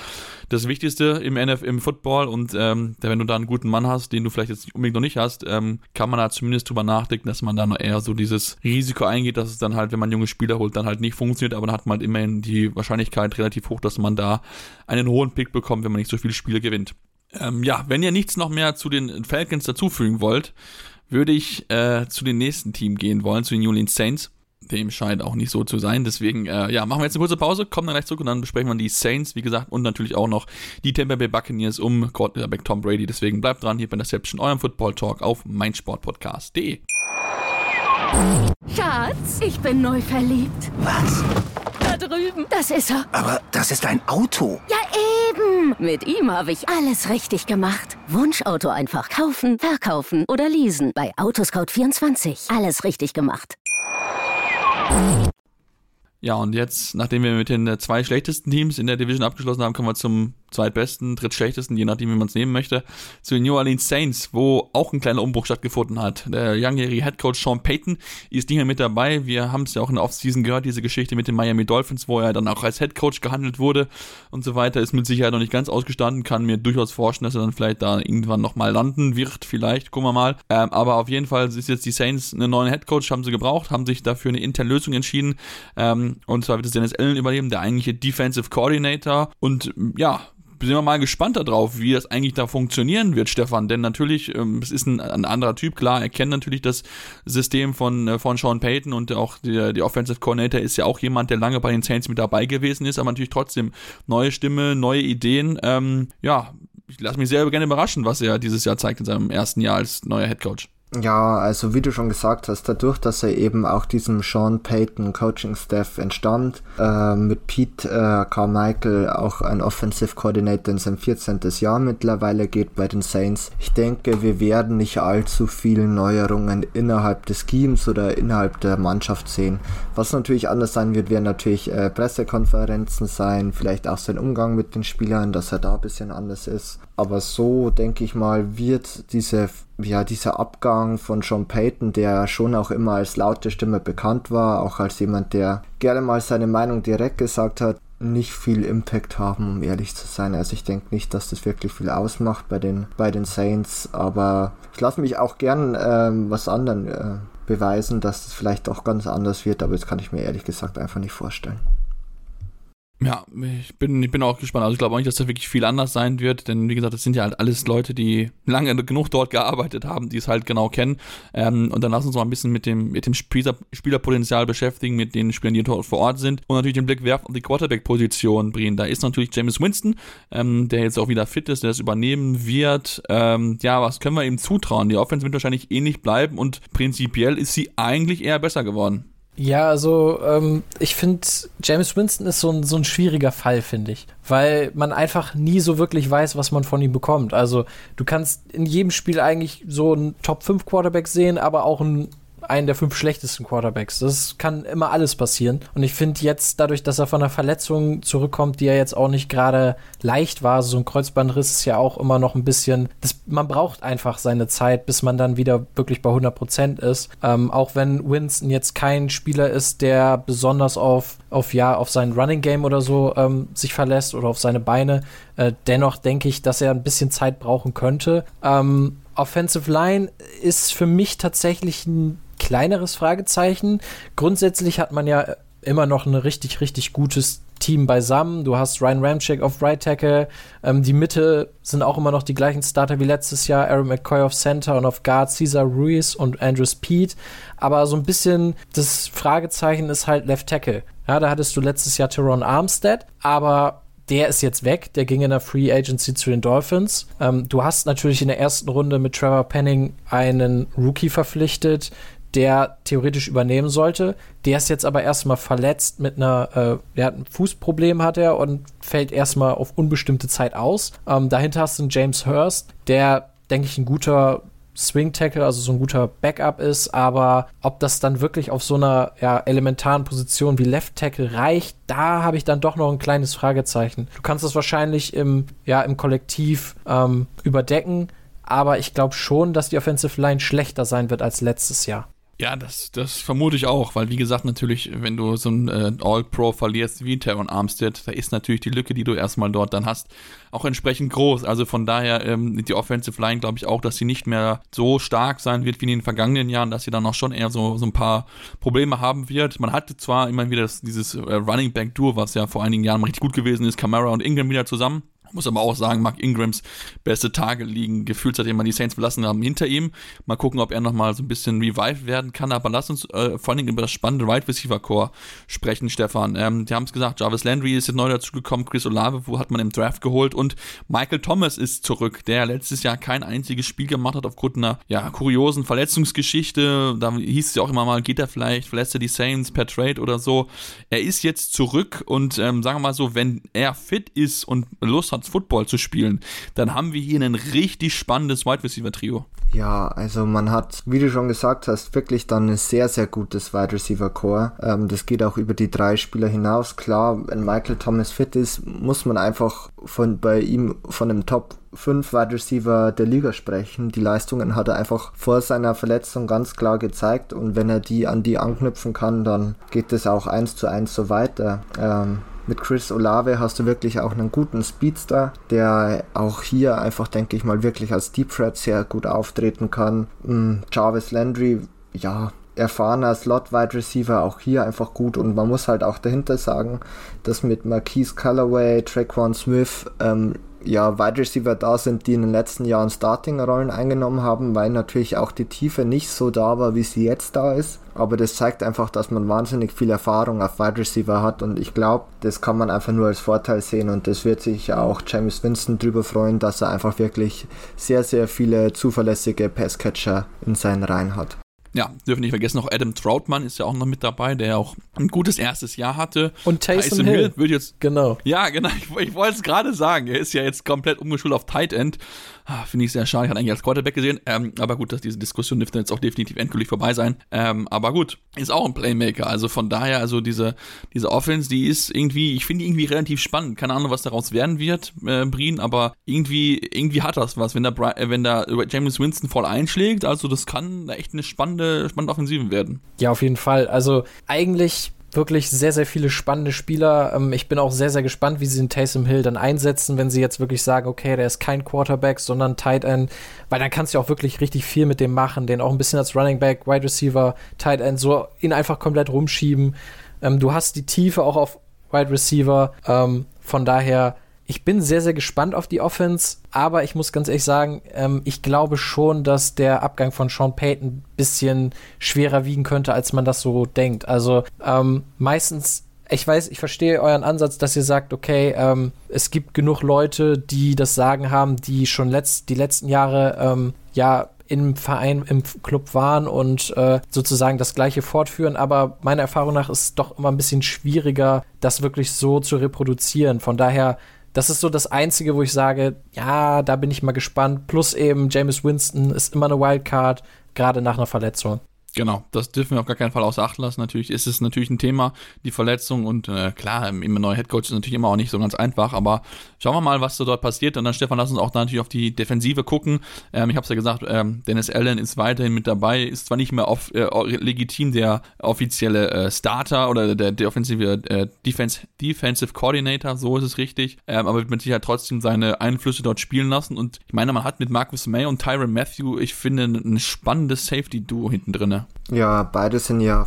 das Wichtigste im NF im Football und ähm, wenn du da einen guten Mann hast, den du vielleicht jetzt unbedingt noch nicht hast, ähm, kann man da zumindest drüber nachdenken, dass man da noch eher so dieses Risiko eingeht, dass es dann halt, wenn man junge Spieler holt, dann halt nicht funktioniert, aber dann hat man halt immerhin die Wahrscheinlichkeit relativ hoch, dass man da einen hohen Pick bekommt, wenn man nicht so viele Spiele gewinnt. Ähm, ja, wenn ihr nichts noch mehr zu den Falcons dazufügen wollt, würde ich äh, zu den nächsten Team gehen wollen, zu den New Orleans Saints. Dem scheint auch nicht so zu sein. Deswegen, äh, ja, machen wir jetzt eine kurze Pause, kommen dann gleich zurück und dann besprechen wir die Saints, wie gesagt, und natürlich auch noch die Tampa Bay Buccaneers um Quarterback Tom Brady. Deswegen bleibt dran hier bei Deception, eurem Football Talk auf meinsportpodcast.de. Schatz, ich bin neu verliebt. Was? Da drüben. Das ist er. Aber das ist ein Auto. Ja, eben. Mit ihm habe ich alles richtig gemacht. Wunschauto einfach kaufen, verkaufen oder leasen. Bei Autoscout24. Alles richtig gemacht. Ja, und jetzt, nachdem wir mit den zwei schlechtesten Teams in der Division abgeschlossen haben, kommen wir zum zweitbesten, drittschlechtesten, je nachdem, wie man es nehmen möchte, zu den New Orleans Saints, wo auch ein kleiner Umbruch stattgefunden hat. Der langjährige Headcoach Sean Payton ist nicht mehr mit dabei. Wir haben es ja auch in der Offseason gehört, diese Geschichte mit den Miami Dolphins, wo er dann auch als Headcoach gehandelt wurde und so weiter, ist mit Sicherheit noch nicht ganz ausgestanden, kann mir durchaus vorstellen, dass er dann vielleicht da irgendwann nochmal landen wird, vielleicht, gucken wir mal. Ähm, aber auf jeden Fall ist jetzt die Saints einen neuen Headcoach, haben sie gebraucht, haben sich dafür eine interne Lösung entschieden ähm, und zwar wird es Dennis Allen übernehmen, der eigentliche Defensive Coordinator und ja, sind wir mal gespannt darauf, wie das eigentlich da funktionieren wird, Stefan. Denn natürlich, ähm, es ist ein, ein, anderer Typ, klar, er kennt natürlich das System von, äh, von Sean Payton und auch der, die Offensive Coordinator ist ja auch jemand, der lange bei den Saints mit dabei gewesen ist, aber natürlich trotzdem neue Stimme, neue Ideen. Ähm, ja, ich lasse mich sehr gerne überraschen, was er dieses Jahr zeigt in seinem ersten Jahr als neuer Head Coach. Ja, also wie du schon gesagt hast, dadurch, dass er eben auch diesem Sean Payton Coaching Staff entstammt, äh, mit Pete äh, Carmichael auch ein Offensive Coordinator in sein 14. Jahr mittlerweile geht bei den Saints. Ich denke, wir werden nicht allzu viele Neuerungen innerhalb des Schemes oder innerhalb der Mannschaft sehen. Was natürlich anders sein wird, werden natürlich äh, Pressekonferenzen sein, vielleicht auch sein Umgang mit den Spielern, dass er da ein bisschen anders ist. Aber so, denke ich mal, wird diese ja, dieser Abgang von Sean Payton, der schon auch immer als laute Stimme bekannt war, auch als jemand, der gerne mal seine Meinung direkt gesagt hat, nicht viel Impact haben, um ehrlich zu sein. Also ich denke nicht, dass das wirklich viel ausmacht bei den, bei den Saints, aber ich lasse mich auch gern ähm, was anderen äh, beweisen, dass das vielleicht auch ganz anders wird, aber das kann ich mir ehrlich gesagt einfach nicht vorstellen. Ja, ich bin, ich bin auch gespannt. Also ich glaube auch nicht, dass da wirklich viel anders sein wird, denn wie gesagt, das sind ja halt alles Leute, die lange genug dort gearbeitet haben, die es halt genau kennen. Ähm, und dann lass uns mal ein bisschen mit dem, mit dem Spieler, Spielerpotenzial beschäftigen, mit den Spielern, die dort vor Ort sind und natürlich den Blick werfen auf die Quarterback-Position bringen. Da ist natürlich James Winston, ähm, der jetzt auch wieder fit ist, der das übernehmen wird. Ähm, ja, was können wir ihm zutrauen? Die Offense wird wahrscheinlich ähnlich bleiben und prinzipiell ist sie eigentlich eher besser geworden. Ja, also ähm, ich finde, James Winston ist so ein, so ein schwieriger Fall, finde ich. Weil man einfach nie so wirklich weiß, was man von ihm bekommt. Also du kannst in jedem Spiel eigentlich so einen Top 5 Quarterback sehen, aber auch einen einen der fünf schlechtesten Quarterbacks. Das kann immer alles passieren. Und ich finde jetzt, dadurch, dass er von einer Verletzung zurückkommt, die ja jetzt auch nicht gerade leicht war, so ein Kreuzbandriss ist ja auch immer noch ein bisschen, das, man braucht einfach seine Zeit, bis man dann wieder wirklich bei 100 Prozent ist. Ähm, auch wenn Winston jetzt kein Spieler ist, der besonders auf, auf ja, auf sein Running Game oder so ähm, sich verlässt oder auf seine Beine. Äh, dennoch denke ich, dass er ein bisschen Zeit brauchen könnte. Ähm, Offensive Line ist für mich tatsächlich ein kleineres Fragezeichen. Grundsätzlich hat man ja immer noch ein richtig, richtig gutes Team beisammen. Du hast Ryan Ramchick auf Right Tackle. Ähm, die Mitte sind auch immer noch die gleichen Starter wie letztes Jahr. Aaron McCoy auf Center und auf Guard Cesar Ruiz und Andrew Speed. Aber so ein bisschen das Fragezeichen ist halt Left Tackle. Ja, da hattest du letztes Jahr Teron Armstead, aber der ist jetzt weg, der ging in der Free Agency zu den Dolphins. Ähm, du hast natürlich in der ersten Runde mit Trevor Penning einen Rookie verpflichtet, der theoretisch übernehmen sollte. Der ist jetzt aber erstmal verletzt mit einer, äh, der hat ein Fußproblem hat er und fällt erstmal auf unbestimmte Zeit aus. Ähm, dahinter hast du einen James Hurst, der, denke ich, ein guter Swing Tackle, also so ein guter Backup ist, aber ob das dann wirklich auf so einer ja, elementaren Position wie Left Tackle reicht, da habe ich dann doch noch ein kleines Fragezeichen. Du kannst das wahrscheinlich im, ja, im Kollektiv ähm, überdecken, aber ich glaube schon, dass die Offensive Line schlechter sein wird als letztes Jahr. Ja, das, das vermute ich auch, weil wie gesagt, natürlich, wenn du so ein äh, All-Pro verlierst wie Teron Armstead, da ist natürlich die Lücke, die du erstmal dort dann hast, auch entsprechend groß. Also von daher ähm, die Offensive Line glaube ich auch, dass sie nicht mehr so stark sein wird wie in den vergangenen Jahren, dass sie dann auch schon eher so, so ein paar Probleme haben wird. Man hatte zwar immer wieder das, dieses äh, Running Back Duo, was ja vor einigen Jahren richtig gut gewesen ist, Camara und Ingram wieder zusammen Muss aber auch sagen, Mark Ingrams beste Tage liegen gefühlt, seitdem man die Saints verlassen haben, hinter ihm. Mal gucken, ob er nochmal so ein bisschen revived werden kann. Aber lass uns äh, vor allen Dingen über das spannende Wide right Receiver Core sprechen, Stefan. Ähm, die haben es gesagt, Jarvis Landry ist jetzt neu dazugekommen, Chris Olave, wo hat man im Draft geholt und Michael Thomas ist zurück, der letztes Jahr kein einziges Spiel gemacht hat aufgrund einer ja, kuriosen Verletzungsgeschichte. Da hieß es ja auch immer mal, geht er vielleicht, verlässt er die Saints per Trade oder so. Er ist jetzt zurück und ähm, sagen wir mal so, wenn er fit ist und Lust hat, Football zu spielen, dann haben wir hier ein richtig spannendes Wide Receiver Trio. Ja, also man hat, wie du schon gesagt hast, wirklich dann ein sehr, sehr gutes Wide Receiver Core. Ähm, das geht auch über die drei Spieler hinaus. Klar, wenn Michael Thomas fit ist, muss man einfach von bei ihm von einem Top 5 Wide Receiver der Liga sprechen. Die Leistungen hat er einfach vor seiner Verletzung ganz klar gezeigt und wenn er die an die anknüpfen kann, dann geht es auch eins zu eins so weiter. Ähm, mit Chris Olave hast du wirklich auch einen guten Speedster, der auch hier einfach, denke ich mal, wirklich als Deep Threat sehr gut auftreten kann. Mm, Jarvis Landry, ja, erfahrener Slot-Wide Receiver, auch hier einfach gut und man muss halt auch dahinter sagen, dass mit Marquise Callaway, Traquan Smith ähm, ja, Wide Receiver da sind, die in den letzten Jahren Starting-Rollen eingenommen haben, weil natürlich auch die Tiefe nicht so da war, wie sie jetzt da ist. Aber das zeigt einfach, dass man wahnsinnig viel Erfahrung auf Wide Receiver hat und ich glaube, das kann man einfach nur als Vorteil sehen und das wird sich auch James Winston drüber freuen, dass er einfach wirklich sehr, sehr viele zuverlässige Passcatcher in seinen Reihen hat. Ja, dürfen nicht vergessen, auch Adam Troutman ist ja auch noch mit dabei, der auch ein gutes erstes Jahr hatte. Und Taysom, Tyson Hill. Hill wird jetzt. Genau. Ja, genau. Ich, ich wollte es gerade sagen. Er ist ja jetzt komplett umgeschult auf Tight End. Ah, Finde ich sehr schade. Ich hatte eigentlich als Quarterback gesehen. Ähm, aber gut, dass diese Diskussion dürfte jetzt auch definitiv endgültig vorbei sein. Ähm, aber gut, ist auch ein Playmaker. Also von daher, also diese, diese Offense, die ist irgendwie, ich finde die irgendwie relativ spannend. Keine Ahnung, was daraus werden wird, äh, Brien, aber irgendwie, irgendwie hat das was, wenn da, äh, wenn da James Winston voll einschlägt. Also das kann echt eine spannende, spannende Offensive werden. Ja, auf jeden Fall. Also eigentlich wirklich sehr, sehr viele spannende Spieler. Ähm, ich bin auch sehr, sehr gespannt, wie sie den Taysom Hill dann einsetzen, wenn sie jetzt wirklich sagen, okay, der ist kein Quarterback, sondern Tight End, weil dann kannst du auch wirklich richtig viel mit dem machen, den auch ein bisschen als Running Back, Wide Receiver, Tight End, so ihn einfach komplett rumschieben. Ähm, du hast die Tiefe auch auf Wide Receiver, ähm, von daher ich bin sehr, sehr gespannt auf die Offense, aber ich muss ganz ehrlich sagen, ähm, ich glaube schon, dass der Abgang von Sean Payton ein bisschen schwerer wiegen könnte, als man das so denkt. Also ähm, meistens, ich weiß, ich verstehe euren Ansatz, dass ihr sagt, okay, ähm, es gibt genug Leute, die das Sagen haben, die schon letzt, die letzten Jahre ähm, ja im Verein, im Club waren und äh, sozusagen das gleiche fortführen. Aber meiner Erfahrung nach ist es doch immer ein bisschen schwieriger, das wirklich so zu reproduzieren. Von daher das ist so das Einzige, wo ich sage, ja, da bin ich mal gespannt. Plus eben James Winston ist immer eine Wildcard, gerade nach einer Verletzung. Genau, das dürfen wir auf gar keinen Fall außer Acht lassen. Natürlich ist es natürlich ein Thema, die Verletzung und äh, klar, immer neuer Headcoach ist natürlich immer auch nicht so ganz einfach, aber schauen wir mal, was so dort passiert und dann Stefan, lass uns auch da natürlich auf die Defensive gucken. Ähm, ich habe es ja gesagt, ähm, Dennis Allen ist weiterhin mit dabei, ist zwar nicht mehr auf, äh, legitim der offizielle äh, Starter oder der, der offensive äh, Defense, Defensive Coordinator, so ist es richtig, ähm, aber wird mit Sicherheit trotzdem seine Einflüsse dort spielen lassen und ich meine, man hat mit Marcus May und Tyron Matthew, ich finde, ein spannendes Safety-Duo hinten drin. Ja, beide sind ja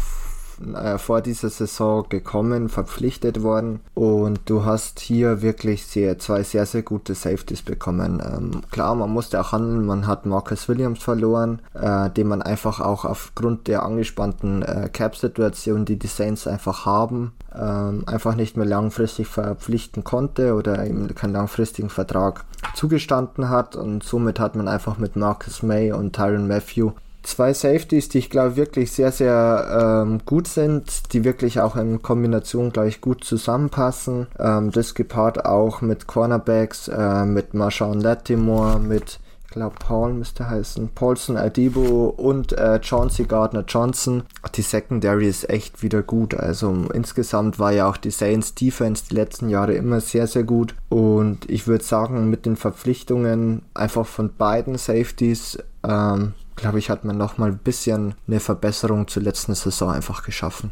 äh, vor dieser Saison gekommen, verpflichtet worden. Und du hast hier wirklich sehr, zwei sehr, sehr gute Safeties bekommen. Ähm, klar, man musste auch handeln, man hat Marcus Williams verloren, äh, den man einfach auch aufgrund der angespannten äh, Cap-Situation, die die Saints einfach haben, ähm, einfach nicht mehr langfristig verpflichten konnte oder ihm keinen langfristigen Vertrag zugestanden hat. Und somit hat man einfach mit Marcus May und Tyron Matthew zwei Safeties, die ich glaube wirklich sehr, sehr ähm, gut sind, die wirklich auch in Kombination gleich gut zusammenpassen. Ähm, das gepaart auch mit Cornerbacks, äh, mit Marshawn Latimore, mit ich glaube Paul müsste heißen, Paulson Adibo und äh, Chauncey Gardner Johnson. Die Secondary ist echt wieder gut. Also insgesamt war ja auch die Saints Defense die letzten Jahre immer sehr, sehr gut. Und ich würde sagen, mit den Verpflichtungen einfach von beiden Safeties ähm, glaube ich, hat man noch mal ein bisschen eine Verbesserung zur letzten Saison einfach geschaffen.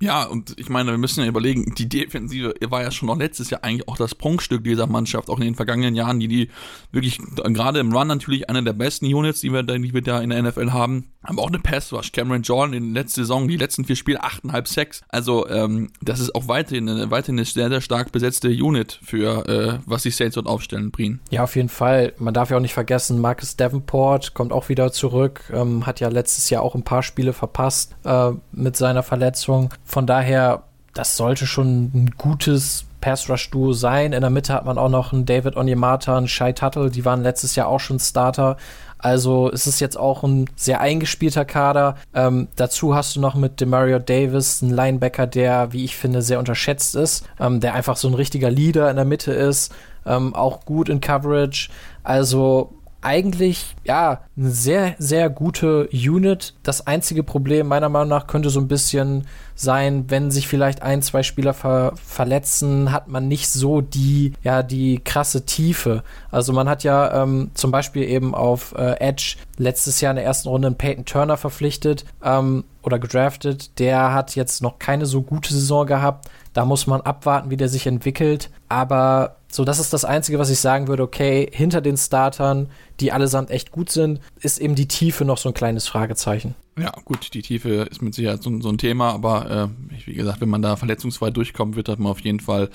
Ja, und ich meine, wir müssen ja überlegen, die Defensive war ja schon noch letztes Jahr eigentlich auch das Prunkstück dieser Mannschaft, auch in den vergangenen Jahren, die die wirklich, gerade im Run natürlich eine der besten Units, die wir, die wir da in der NFL haben, aber auch eine Pass Rush. Cameron Jordan in der letzten Saison, die letzten vier Spiele, 8,5 Sex. Also, ähm, das ist auch weiterhin eine, weiterhin eine sehr, sehr stark besetzte Unit für, äh, was die Saints dort aufstellen, Brien. Ja, auf jeden Fall. Man darf ja auch nicht vergessen, Marcus Davenport kommt auch wieder zurück, ähm, hat ja letztes Jahr auch ein paar Spiele verpasst äh, mit seiner Verletzung. Von daher, das sollte schon ein gutes Pass-Rush-Duo sein. In der Mitte hat man auch noch einen David Onyemata, einen Shai Tuttle, die waren letztes Jahr auch schon Starter. Also ist es jetzt auch ein sehr eingespielter Kader. Ähm, dazu hast du noch mit Demario Davis einen Linebacker, der, wie ich finde, sehr unterschätzt ist, ähm, der einfach so ein richtiger Leader in der Mitte ist, ähm, auch gut in Coverage. Also eigentlich, ja, eine sehr, sehr gute Unit. Das einzige Problem meiner Meinung nach könnte so ein bisschen sein, wenn sich vielleicht ein, zwei Spieler ver verletzen, hat man nicht so die, ja, die krasse Tiefe. Also man hat ja ähm, zum Beispiel eben auf äh, Edge letztes Jahr in der ersten Runde einen Peyton Turner verpflichtet ähm, oder gedraftet. Der hat jetzt noch keine so gute Saison gehabt. Da muss man abwarten, wie der sich entwickelt. Aber so, das ist das Einzige, was ich sagen würde. Okay, hinter den Startern, die allesamt echt gut sind, ist eben die Tiefe noch so ein kleines Fragezeichen. Ja, gut, die Tiefe ist mit Sicherheit so, so ein Thema, aber äh, wie gesagt, wenn man da verletzungsfrei durchkommt, wird hat man auf jeden Fall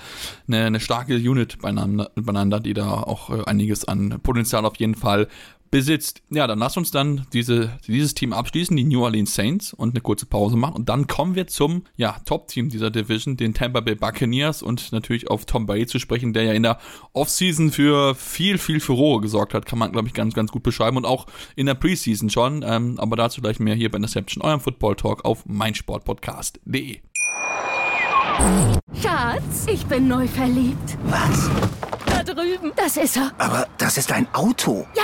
eine, eine starke Unit beieinander, beieinander, die da auch äh, einiges an Potenzial auf jeden Fall besitzt. Ja, dann lass uns dann diese, dieses Team abschließen, die New Orleans Saints, und eine kurze Pause machen. Und dann kommen wir zum ja, Top-Team dieser Division, den Tampa Bay Buccaneers, und natürlich auf Tom Brady zu sprechen, der ja in der Offseason für viel, viel Furore gesorgt hat, kann man, glaube ich, ganz, ganz gut beschreiben. Und auch in der Preseason schon. Ähm, aber dazu gleich mehr hier bei Interception, eurem Football Talk auf meinsportpodcast.de. Schatz, ich bin neu verliebt. Was? Da drüben. Das ist er. Aber das ist ein Auto. Ja,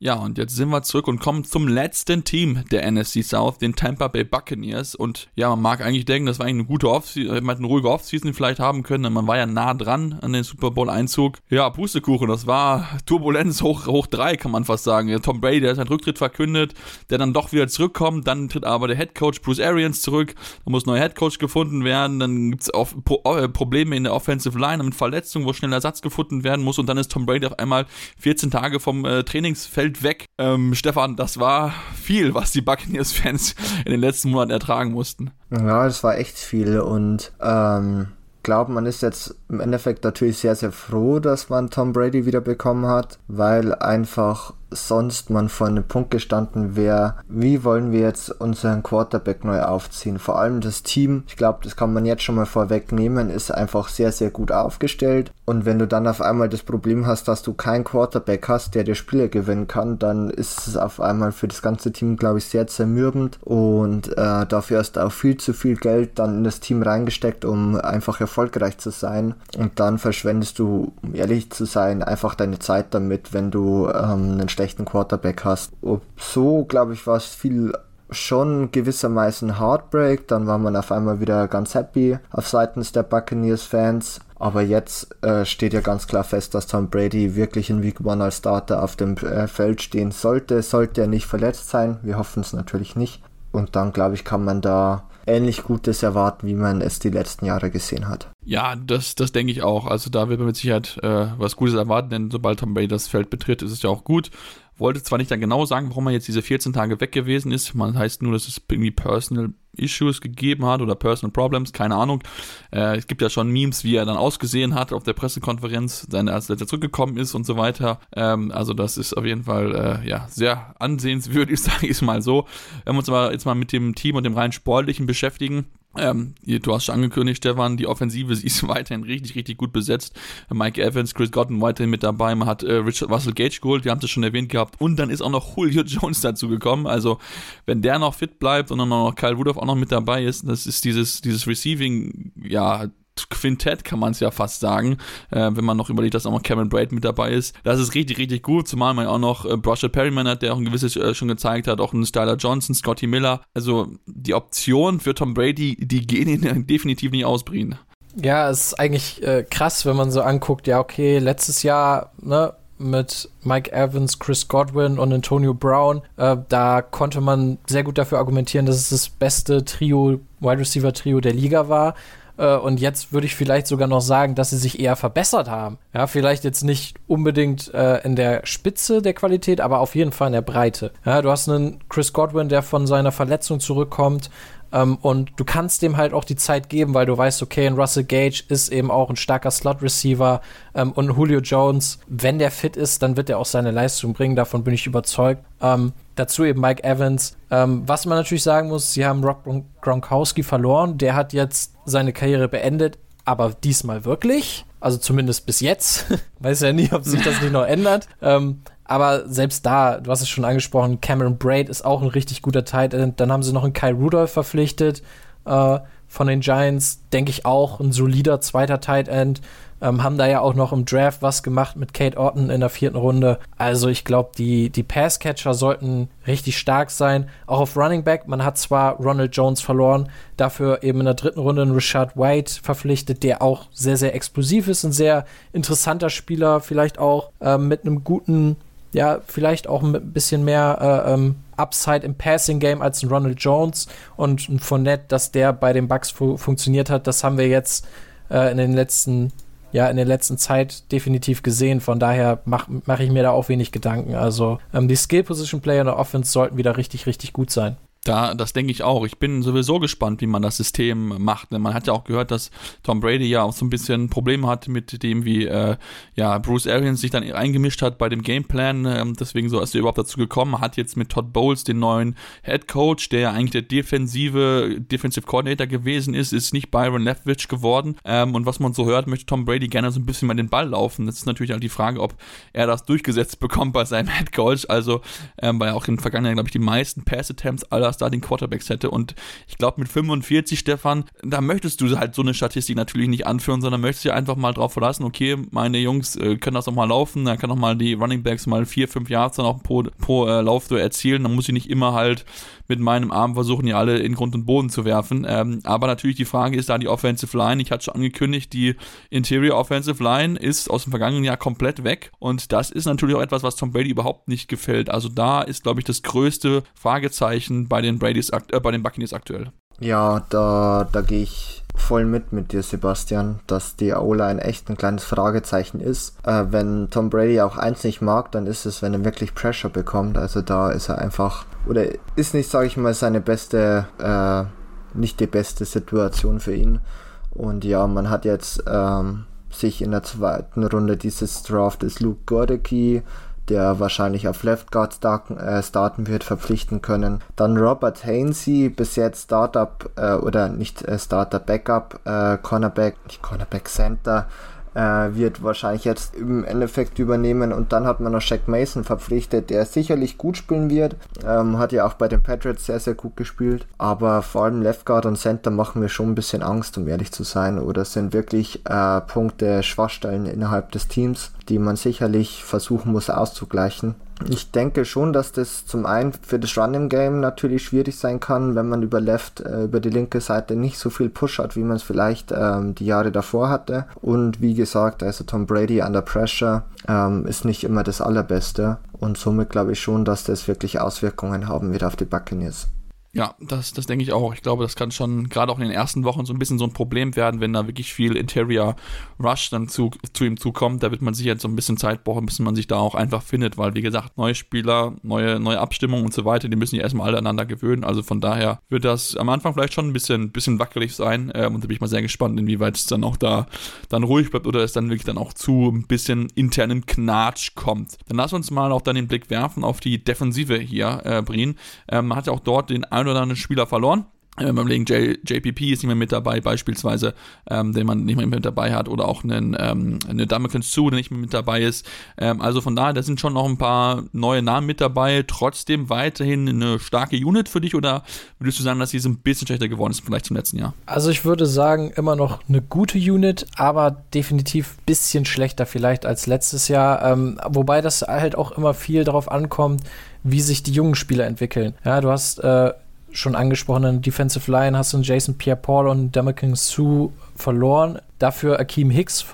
Ja, und jetzt sind wir zurück und kommen zum letzten Team der NFC South, den Tampa Bay Buccaneers. Und ja, man mag eigentlich denken, das war eigentlich eine gute Offseason, äh, man hätte eine ruhige Offseason vielleicht haben können, denn man war ja nah dran an den Super Bowl Einzug. Ja, Pustekuchen, das war Turbulenz hoch, hoch drei, kann man fast sagen. Ja, Tom Brady, der hat seinen Rücktritt verkündet, der dann doch wieder zurückkommt, dann tritt aber der Head Coach Bruce Arians zurück, da muss ein neuer Head Coach gefunden werden, dann gibt's auch Pro äh, Probleme in der Offensive Line mit Verletzungen, wo schnell Ersatz gefunden werden muss und dann ist Tom Brady auf einmal 14 Tage vom äh, Trainingsfeld fällt weg. Ähm, Stefan, das war viel, was die Buccaneers-Fans (laughs) in den letzten Monaten ertragen mussten. Ja, das war echt viel und ähm, glaube, man ist jetzt im Endeffekt natürlich sehr, sehr froh, dass man Tom Brady wieder bekommen hat, weil einfach sonst man vor einem Punkt gestanden wäre, wie wollen wir jetzt unseren Quarterback neu aufziehen? Vor allem das Team, ich glaube, das kann man jetzt schon mal vorwegnehmen, ist einfach sehr, sehr gut aufgestellt. Und wenn du dann auf einmal das Problem hast, dass du keinen Quarterback hast, der dir Spiele gewinnen kann, dann ist es auf einmal für das ganze Team, glaube ich, sehr zermürbend. Und äh, dafür hast du auch viel zu viel Geld dann in das Team reingesteckt, um einfach erfolgreich zu sein. Und dann verschwendest du, um ehrlich zu sein, einfach deine Zeit damit, wenn du ähm, einen schlechten Quarterback hast. Ob so, glaube ich, war es viel schon gewissermaßen Heartbreak, dann war man auf einmal wieder ganz happy auf seitens der Buccaneers-Fans. Aber jetzt äh, steht ja ganz klar fest, dass Tom Brady wirklich in Week 1 als Starter auf dem äh, Feld stehen sollte. Sollte er nicht verletzt sein. Wir hoffen es natürlich nicht. Und dann, glaube ich, kann man da ähnlich Gutes erwarten, wie man es die letzten Jahre gesehen hat. Ja, das, das denke ich auch. Also da wird man mit Sicherheit äh, was Gutes erwarten, denn sobald Tom Brady das Feld betritt, ist es ja auch gut. Wollte zwar nicht dann genau sagen, warum er jetzt diese 14 Tage weg gewesen ist. Man heißt nur, dass es irgendwie Personal Issues gegeben hat oder Personal Problems, keine Ahnung. Äh, es gibt ja schon Memes, wie er dann ausgesehen hat auf der Pressekonferenz, seine, als er zurückgekommen ist und so weiter. Ähm, also das ist auf jeden Fall äh, ja sehr ansehenswürdig, (laughs) sage ich mal so. Wenn wir uns aber jetzt mal mit dem Team und dem rein sportlichen beschäftigen, ähm, du hast schon angekündigt, Stefan, die Offensive (laughs) sie ist weiterhin richtig, richtig gut besetzt. Mike Evans, Chris Godden weiterhin mit dabei. Man hat äh, Richard Russell Gage geholt, wir haben es schon erwähnt gehabt. Und dann ist auch noch Julio (laughs) Jones dazu gekommen. Also, wenn der noch fit bleibt und dann noch Kyle Rudolph auch noch mit dabei ist, das ist dieses, dieses Receiving, ja, Quintett kann man es ja fast sagen, äh, wenn man noch überlegt, dass auch noch Cameron Braid mit dabei ist. Das ist richtig, richtig gut, zumal man ja auch noch äh, Brusher Perryman hat, der auch ein gewisses äh, schon gezeigt hat, auch einen Styler Johnson, Scotty Miller. Also die Optionen für Tom Brady, die gehen ihn (laughs) definitiv nicht ausbringen. Ja, es ist eigentlich äh, krass, wenn man so anguckt, ja, okay, letztes Jahr, ne, mit Mike Evans, Chris Godwin und Antonio Brown. Äh, da konnte man sehr gut dafür argumentieren, dass es das beste Trio, Wide Receiver Trio der Liga war. Äh, und jetzt würde ich vielleicht sogar noch sagen, dass sie sich eher verbessert haben. Ja, vielleicht jetzt nicht unbedingt äh, in der Spitze der Qualität, aber auf jeden Fall in der Breite. Ja, du hast einen Chris Godwin, der von seiner Verletzung zurückkommt. Ähm, und du kannst dem halt auch die Zeit geben, weil du weißt, okay, ein Russell Gage ist eben auch ein starker Slot-Receiver ähm, und Julio Jones, wenn der fit ist, dann wird er auch seine Leistung bringen, davon bin ich überzeugt. Ähm, dazu eben Mike Evans. Ähm, was man natürlich sagen muss, sie haben Rob Gronkowski verloren, der hat jetzt seine Karriere beendet, aber diesmal wirklich. Also zumindest bis jetzt. (laughs) Weiß ja nie, ob sich das nicht noch ändert. Ähm, aber selbst da, du hast es schon angesprochen, Cameron Braid ist auch ein richtig guter Tight End. Dann haben sie noch einen Kyle Rudolph verpflichtet äh, von den Giants. Denke ich auch ein solider zweiter Tight End. Ähm, haben da ja auch noch im Draft was gemacht mit Kate Orton in der vierten Runde. Also ich glaube, die, die Passcatcher sollten richtig stark sein. Auch auf Running Back. Man hat zwar Ronald Jones verloren, dafür eben in der dritten Runde einen Richard White verpflichtet, der auch sehr, sehr explosiv ist. Ein sehr interessanter Spieler, vielleicht auch ähm, mit einem guten ja, vielleicht auch ein bisschen mehr äh, ähm, Upside im Passing Game als ein Ronald Jones und ein Fournette, dass der bei den Bucks fu funktioniert hat, das haben wir jetzt äh, in den letzten ja in der letzten Zeit definitiv gesehen. Von daher mache mach ich mir da auch wenig Gedanken. Also ähm, die Skill Position Player in der Offense sollten wieder richtig richtig gut sein. Da, das denke ich auch. Ich bin sowieso gespannt, wie man das System macht. Man hat ja auch gehört, dass Tom Brady ja auch so ein bisschen Probleme hat mit dem, wie äh, ja, Bruce Arians sich dann eingemischt hat bei dem Gameplan. Ähm, deswegen so ist er überhaupt dazu gekommen. Hat jetzt mit Todd Bowles den neuen Head Coach, der ja eigentlich der defensive Defensive Coordinator gewesen ist, ist nicht Byron Leftwich geworden. Ähm, und was man so hört, möchte Tom Brady gerne so ein bisschen mal den Ball laufen. Das ist natürlich auch die Frage, ob er das durchgesetzt (laughs) bekommt bei seinem Head Coach. Also, ähm, weil auch in den vergangenen, glaube ich, die meisten Pass-Attempts aller Starting Quarterbacks hätte. Und ich glaube, mit 45, Stefan, da möchtest du halt so eine Statistik natürlich nicht anführen, sondern möchtest ja einfach mal drauf verlassen, okay, meine Jungs äh, können das noch mal laufen, dann kann auch mal die Running Backs mal vier, fünf Yards dann auch pro, pro äh, Lauf erzielen. Dann muss ich nicht immer halt mit meinem Arm versuchen, die alle in Grund und Boden zu werfen. Ähm, aber natürlich die Frage ist da die Offensive Line. Ich hatte schon angekündigt, die Interior Offensive Line ist aus dem vergangenen Jahr komplett weg. Und das ist natürlich auch etwas, was Tom Brady überhaupt nicht gefällt. Also da ist, glaube ich, das größte Fragezeichen bei den Bradys, äh, bei den Buccaneers aktuell. Ja, da, da gehe ich voll mit mit dir, Sebastian, dass die O-Line echt ein kleines Fragezeichen ist. Äh, wenn Tom Brady auch eins nicht mag, dann ist es, wenn er wirklich Pressure bekommt. Also da ist er einfach, oder ist nicht, sage ich mal, seine beste, äh, nicht die beste Situation für ihn. Und ja, man hat jetzt ähm, sich in der zweiten Runde dieses Draft ist Luke Gordecki der wahrscheinlich auf Left Guard starten, äh, starten wird, verpflichten können. Dann Robert Hainsey, bis jetzt Startup äh, oder nicht äh, Starter Backup, äh, Cornerback, nicht Cornerback Center, äh, wird wahrscheinlich jetzt im Endeffekt übernehmen und dann hat man noch Shaq Mason verpflichtet, der sicherlich gut spielen wird, ähm, hat ja auch bei den Patriots sehr, sehr gut gespielt, aber vor allem Left Guard und Center machen mir schon ein bisschen Angst, um ehrlich zu sein, oder sind wirklich äh, Punkte, Schwachstellen innerhalb des Teams, die man sicherlich versuchen muss auszugleichen. Ich denke schon, dass das zum einen für das Running Game natürlich schwierig sein kann, wenn man über Left, äh, über die linke Seite nicht so viel Push hat, wie man es vielleicht ähm, die Jahre davor hatte. Und wie gesagt, also Tom Brady under Pressure ähm, ist nicht immer das Allerbeste. Und somit glaube ich schon, dass das wirklich Auswirkungen haben wird auf die Buccaneers. Ja, das, das denke ich auch. Ich glaube, das kann schon gerade auch in den ersten Wochen so ein bisschen so ein Problem werden, wenn da wirklich viel Interior Rush dann zu, zu ihm zukommt. Da wird man sich jetzt so ein bisschen Zeit brauchen, bis man sich da auch einfach findet, weil wie gesagt, neue Spieler, neue, neue Abstimmungen und so weiter, die müssen ja erstmal alle aneinander gewöhnen. Also von daher wird das am Anfang vielleicht schon ein bisschen, bisschen wackelig sein. Ähm, und da bin ich mal sehr gespannt, inwieweit es dann auch da dann ruhig bleibt oder es dann wirklich dann auch zu ein bisschen internem Knatsch kommt. Dann lass uns mal auch dann den Blick werfen auf die Defensive hier, äh, Brien. Ähm, man hat ja auch dort den ein oder anderen Spieler verloren. Wenn man überlegen, J, JPP ist nicht mehr mit dabei, beispielsweise, ähm, den man nicht mehr mit dabei hat, oder auch einen, ähm, eine Dameken Sue, der nicht mehr mit dabei ist. Ähm, also von daher, da sind schon noch ein paar neue Namen mit dabei. Trotzdem weiterhin eine starke Unit für dich, oder würdest du sagen, dass sie so ein bisschen schlechter geworden ist, vielleicht zum letzten Jahr? Also ich würde sagen, immer noch eine gute Unit, aber definitiv ein bisschen schlechter vielleicht als letztes Jahr. Ähm, wobei das halt auch immer viel darauf ankommt, wie sich die jungen Spieler entwickeln. Ja, du hast äh, schon angesprochenen Defensive Line, hast du einen Jason Pierre-Paul und Demakin Sue verloren. dafür Akeem Hicks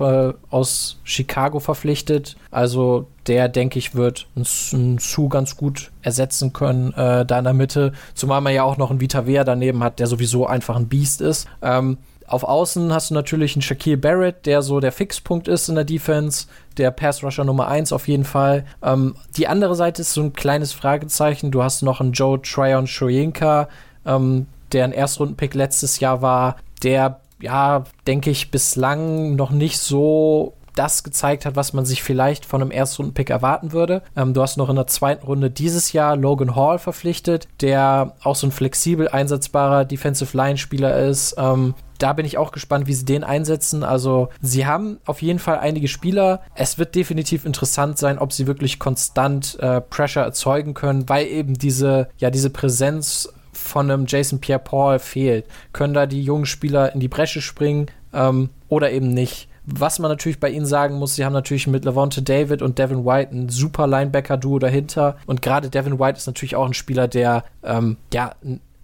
aus Chicago verpflichtet. Also der, denke ich, wird einen Su ganz gut ersetzen können äh, da in der Mitte. Zumal man ja auch noch einen Vita Vea daneben hat, der sowieso einfach ein Biest ist. Ähm, auf Außen hast du natürlich einen Shaquille Barrett, der so der Fixpunkt ist in der Defense, der Pass Rusher Nummer 1 auf jeden Fall. Ähm, die andere Seite ist so ein kleines Fragezeichen. Du hast noch einen Joe Tryon Shoyinka, ähm, der ein Erstrundenpick letztes Jahr war, der, ja, denke ich, bislang noch nicht so das gezeigt hat, was man sich vielleicht von einem Erstrundenpick erwarten würde. Ähm, du hast noch in der zweiten Runde dieses Jahr Logan Hall verpflichtet, der auch so ein flexibel einsetzbarer Defensive Line Spieler ist. Ähm, da bin ich auch gespannt, wie sie den einsetzen. Also, sie haben auf jeden Fall einige Spieler. Es wird definitiv interessant sein, ob sie wirklich konstant äh, Pressure erzeugen können, weil eben diese, ja, diese Präsenz von einem Jason Pierre-Paul fehlt. Können da die jungen Spieler in die Bresche springen ähm, oder eben nicht? Was man natürlich bei ihnen sagen muss, sie haben natürlich mit Levante David und Devin White ein super Linebacker-Duo dahinter. Und gerade Devin White ist natürlich auch ein Spieler, der ähm, ja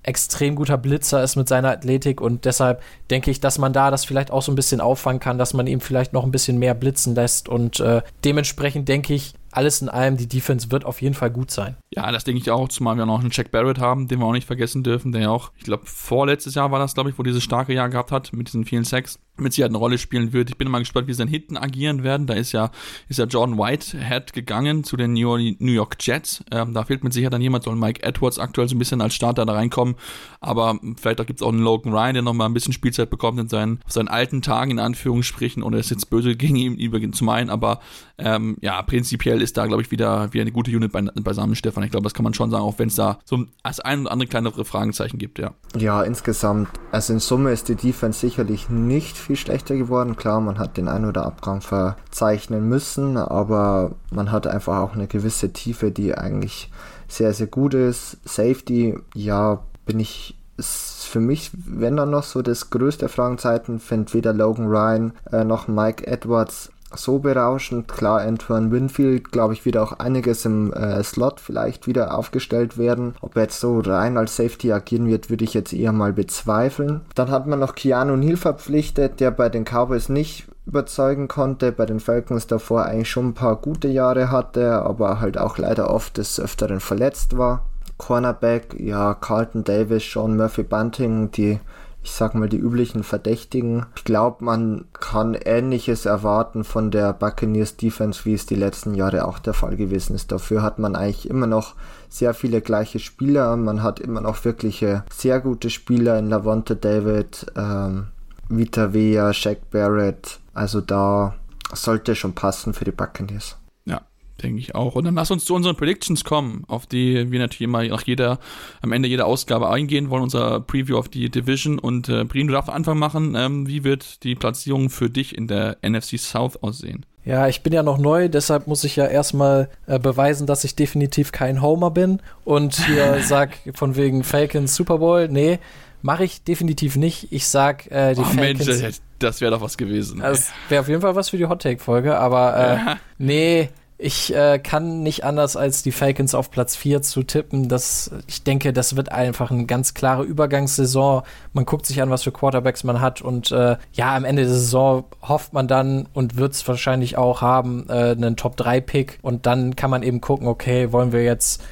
extrem guter Blitzer ist mit seiner Athletik und deshalb denke ich, dass man da das vielleicht auch so ein bisschen auffangen kann, dass man ihm vielleicht noch ein bisschen mehr blitzen lässt und äh, dementsprechend denke ich, alles in allem, die Defense wird auf jeden Fall gut sein. Ja, das denke ich auch, zumal wir noch einen Jack Barrett haben, den wir auch nicht vergessen dürfen, der ja auch, ich glaube, vorletztes Jahr war das, glaube ich, wo dieses starke Jahr gehabt hat mit diesen vielen Sacks, mit Sicherheit eine Rolle spielen wird. Ich bin mal gespannt, wie sie dann hinten agieren werden. Da ist ja, ist ja Jordan Whitehead gegangen zu den New York Jets. Ähm, da fehlt mit Sicherheit dann jemand, soll Mike Edwards aktuell so ein bisschen als Starter da reinkommen. Aber vielleicht gibt es auch einen Logan Ryan, der nochmal ein bisschen Spielzeit bekommt in seinen, auf seinen alten Tagen, in Anführungsstrichen, ohne es jetzt böse gegen ihn zu meinen. Aber ähm, ja, prinzipiell ist da, glaube ich, wieder, wieder eine gute Unit beisammen, Stefan. Ich glaube, das kann man schon sagen, auch wenn es da so als ein oder andere kleinere Fragezeichen gibt, ja. Ja, insgesamt, also in Summe ist die Defense sicherlich nicht viel schlechter geworden. Klar, man hat den ein oder Abgang verzeichnen müssen, aber man hat einfach auch eine gewisse Tiefe, die eigentlich sehr, sehr gut ist. Safety, ja, bin ich für mich, wenn dann noch so das größte Fragezeichen, finde weder Logan Ryan äh, noch Mike Edwards so berauschend. Klar, Antoine Winfield, glaube ich, wird auch einiges im äh, Slot vielleicht wieder aufgestellt werden. Ob er jetzt so rein als Safety agieren wird, würde ich jetzt eher mal bezweifeln. Dann hat man noch Keanu Neal verpflichtet, der bei den Cowboys nicht überzeugen konnte, bei den Falcons davor eigentlich schon ein paar gute Jahre hatte, aber halt auch leider oft des Öfteren verletzt war. Cornerback, ja, Carlton Davis, Sean Murphy Bunting, die ich sag mal, die üblichen Verdächtigen. Ich glaube, man kann Ähnliches erwarten von der Buccaneers Defense, wie es die letzten Jahre auch der Fall gewesen ist. Dafür hat man eigentlich immer noch sehr viele gleiche Spieler. Man hat immer noch wirkliche sehr gute Spieler in Lavonte David, ähm, Vita Vea, Shaq Barrett. Also da sollte schon passen für die Buccaneers. Denke ich auch. Und dann lass uns zu unseren Predictions kommen, auf die wir natürlich immer nach jeder, am Ende jeder Ausgabe eingehen wollen, unser Preview auf die Division. Und äh, Brin, du darfst Anfang machen. Ähm, wie wird die Platzierung für dich in der NFC South aussehen? Ja, ich bin ja noch neu, deshalb muss ich ja erstmal äh, beweisen, dass ich definitiv kein Homer bin und hier (laughs) sag von wegen Falcons Super Bowl. Nee, mache ich definitiv nicht. Ich sag, äh, die oh, Falcons. Mensch, das wäre doch was gewesen. Das wäre auf jeden Fall was für die Hot Take Folge, aber äh, ja. nee, ich äh, kann nicht anders als die Falcons auf Platz 4 zu tippen. Das, ich denke, das wird einfach eine ganz klare Übergangssaison. Man guckt sich an, was für Quarterbacks man hat und äh, ja, am Ende der Saison hofft man dann und wird es wahrscheinlich auch haben, äh, einen Top-3-Pick und dann kann man eben gucken, okay, wollen wir jetzt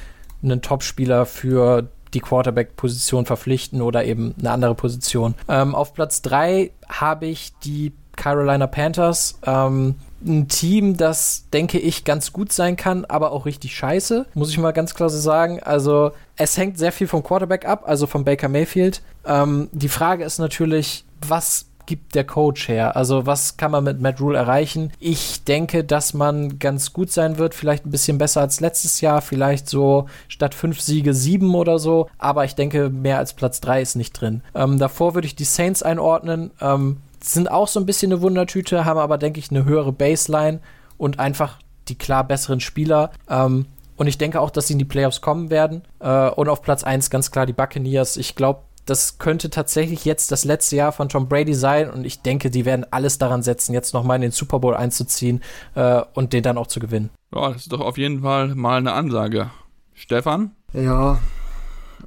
einen Top-Spieler für die Quarterback-Position verpflichten oder eben eine andere Position. Ähm, auf Platz 3 habe ich die Carolina Panthers. Ähm, ein Team, das, denke ich, ganz gut sein kann, aber auch richtig scheiße, muss ich mal ganz klar so sagen. Also, es hängt sehr viel vom Quarterback ab, also von Baker Mayfield. Ähm, die Frage ist natürlich, was gibt der Coach her? Also, was kann man mit Matt Rule erreichen? Ich denke, dass man ganz gut sein wird, vielleicht ein bisschen besser als letztes Jahr, vielleicht so statt fünf Siege sieben oder so, aber ich denke, mehr als Platz drei ist nicht drin. Ähm, davor würde ich die Saints einordnen. Ähm, sind auch so ein bisschen eine Wundertüte, haben aber, denke ich, eine höhere Baseline und einfach die klar besseren Spieler. Ähm, und ich denke auch, dass sie in die Playoffs kommen werden. Äh, und auf Platz 1 ganz klar die Buccaneers. Ich glaube, das könnte tatsächlich jetzt das letzte Jahr von Tom Brady sein. Und ich denke, die werden alles daran setzen, jetzt nochmal in den Super Bowl einzuziehen äh, und den dann auch zu gewinnen. Ja, das ist doch auf jeden Fall mal eine Ansage. Stefan? Ja,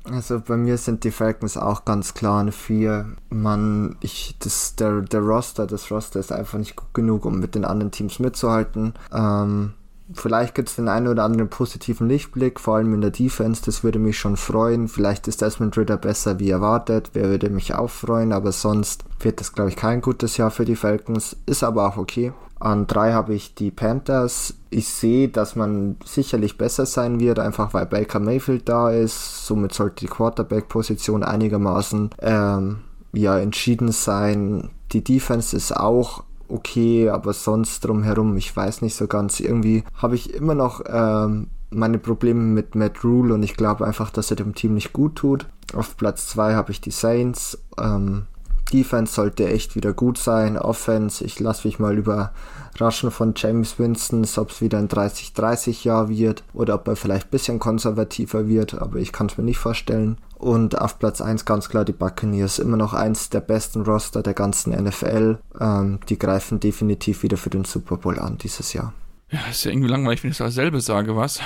Also bei mir sind die Falcons auch ganz klar eine 4. Man, ich, das, der, der Roster, das Roster ist einfach nicht gut genug, um mit den anderen Teams mitzuhalten. Ähm, vielleicht gibt es den einen oder anderen positiven Lichtblick, vor allem in der Defense, das würde mich schon freuen. Vielleicht ist Desmond Ritter besser wie erwartet, wer würde mich auch freuen, aber sonst wird das, glaube ich, kein gutes Jahr für die Falcons, ist aber auch okay. An drei habe ich die Panthers. Ich sehe, dass man sicherlich besser sein wird, einfach weil Baker Mayfield da ist. Somit sollte die Quarterback-Position einigermaßen ähm, ja, entschieden sein. Die Defense ist auch okay, aber sonst drumherum, ich weiß nicht so ganz. Irgendwie habe ich immer noch ähm, meine Probleme mit Matt Rule und ich glaube einfach, dass er dem Team nicht gut tut. Auf Platz 2 habe ich die Saints. Ähm, Defense sollte echt wieder gut sein. Offense, ich lasse mich mal überraschen von James Winston, ob es wieder ein 30-30 Jahr wird oder ob er vielleicht ein bisschen konservativer wird, aber ich kann es mir nicht vorstellen. Und auf Platz 1 ganz klar die Buccaneers. Immer noch eins der besten Roster der ganzen NFL. Ähm, die greifen definitiv wieder für den Super Bowl an dieses Jahr. Ja, ist ja irgendwie langweilig, wenn ich dasselbe sage, was?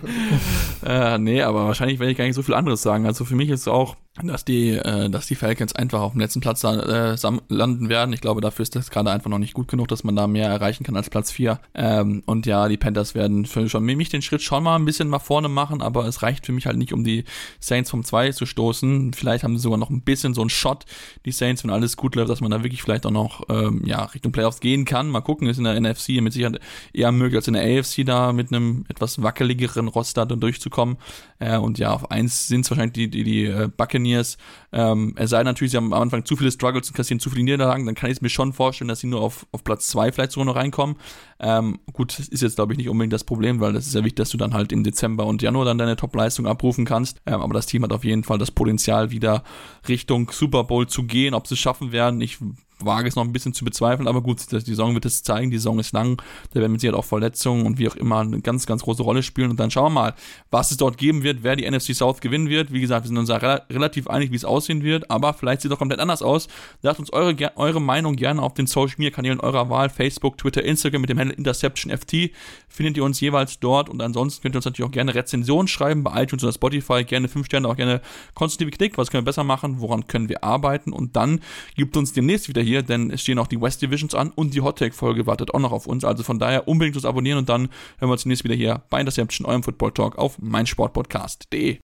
(laughs) äh, nee, aber wahrscheinlich werde ich gar nicht so viel anderes sagen. Also für mich ist es auch dass die, äh, dass die Falcons einfach auf dem letzten Platz äh, landen werden. Ich glaube, dafür ist das gerade einfach noch nicht gut genug, dass man da mehr erreichen kann als Platz 4. Ähm, und ja, die Panthers werden für schon mich den Schritt schon mal ein bisschen nach vorne machen, aber es reicht für mich halt nicht, um die Saints vom 2 zu stoßen. Vielleicht haben sie sogar noch ein bisschen so einen Shot, die Saints, wenn alles gut läuft, dass man da wirklich vielleicht auch noch ähm, ja, Richtung Playoffs gehen kann. Mal gucken, ist in der NFC mit Sicherheit eher möglich als in der AFC da mit einem etwas wackeligeren Roster dann durchzukommen. Äh, und ja, auf 1 sind es wahrscheinlich die, die, die äh, Buccaneers Buccaneers. Ähm, es sei natürlich, sie haben am Anfang zu viele Struggles und kassieren zu viele Niederlagen, dann kann ich es mir schon vorstellen, dass sie nur auf, auf Platz 2 vielleicht sogar noch reinkommen. Ähm, gut, ist jetzt, glaube ich, nicht unbedingt das Problem, weil das ist ja wichtig, dass du dann halt im Dezember und Januar dann deine Top-Leistung abrufen kannst. Ähm, aber das Team hat auf jeden Fall das Potenzial, wieder Richtung Super Bowl zu gehen. Ob sie es schaffen werden, ich wage es noch ein bisschen zu bezweifeln, aber gut, die Saison wird es zeigen, die Saison ist lang, da werden mit Sicherheit auch Verletzungen und wie auch immer eine ganz, ganz große Rolle spielen und dann schauen wir mal, was es dort geben wird, wer die NFC South gewinnen wird. Wie gesagt, wir sind uns ja relativ einig, wie es aussehen wird, aber vielleicht sieht es auch komplett anders aus. Sagt uns eure, eure Meinung gerne auf den Social Media Kanälen eurer Wahl, Facebook, Twitter, Instagram mit dem Handle InterceptionFT, findet ihr uns jeweils dort und ansonsten könnt ihr uns natürlich auch gerne Rezensionen schreiben bei iTunes oder Spotify, gerne 5 Sterne, auch gerne konstruktive Kritik, was können wir besser machen, woran können wir arbeiten und dann gibt uns demnächst wieder hier, denn es stehen auch die West Divisions an und die Hot Take Folge wartet auch noch auf uns. Also von daher unbedingt uns abonnieren und dann hören wir uns demnächst wieder hier bei Interception, eurem Football Talk auf meinsportpodcast.de.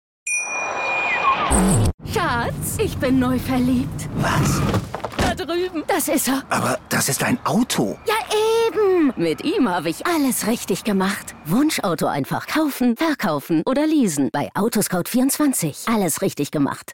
Schatz, ich bin neu verliebt. Was? Da drüben. Das ist er. Aber das ist ein Auto. Ja, eben. Mit ihm habe ich alles richtig gemacht. Wunschauto einfach kaufen, verkaufen oder leasen. Bei Autoscout24. Alles richtig gemacht.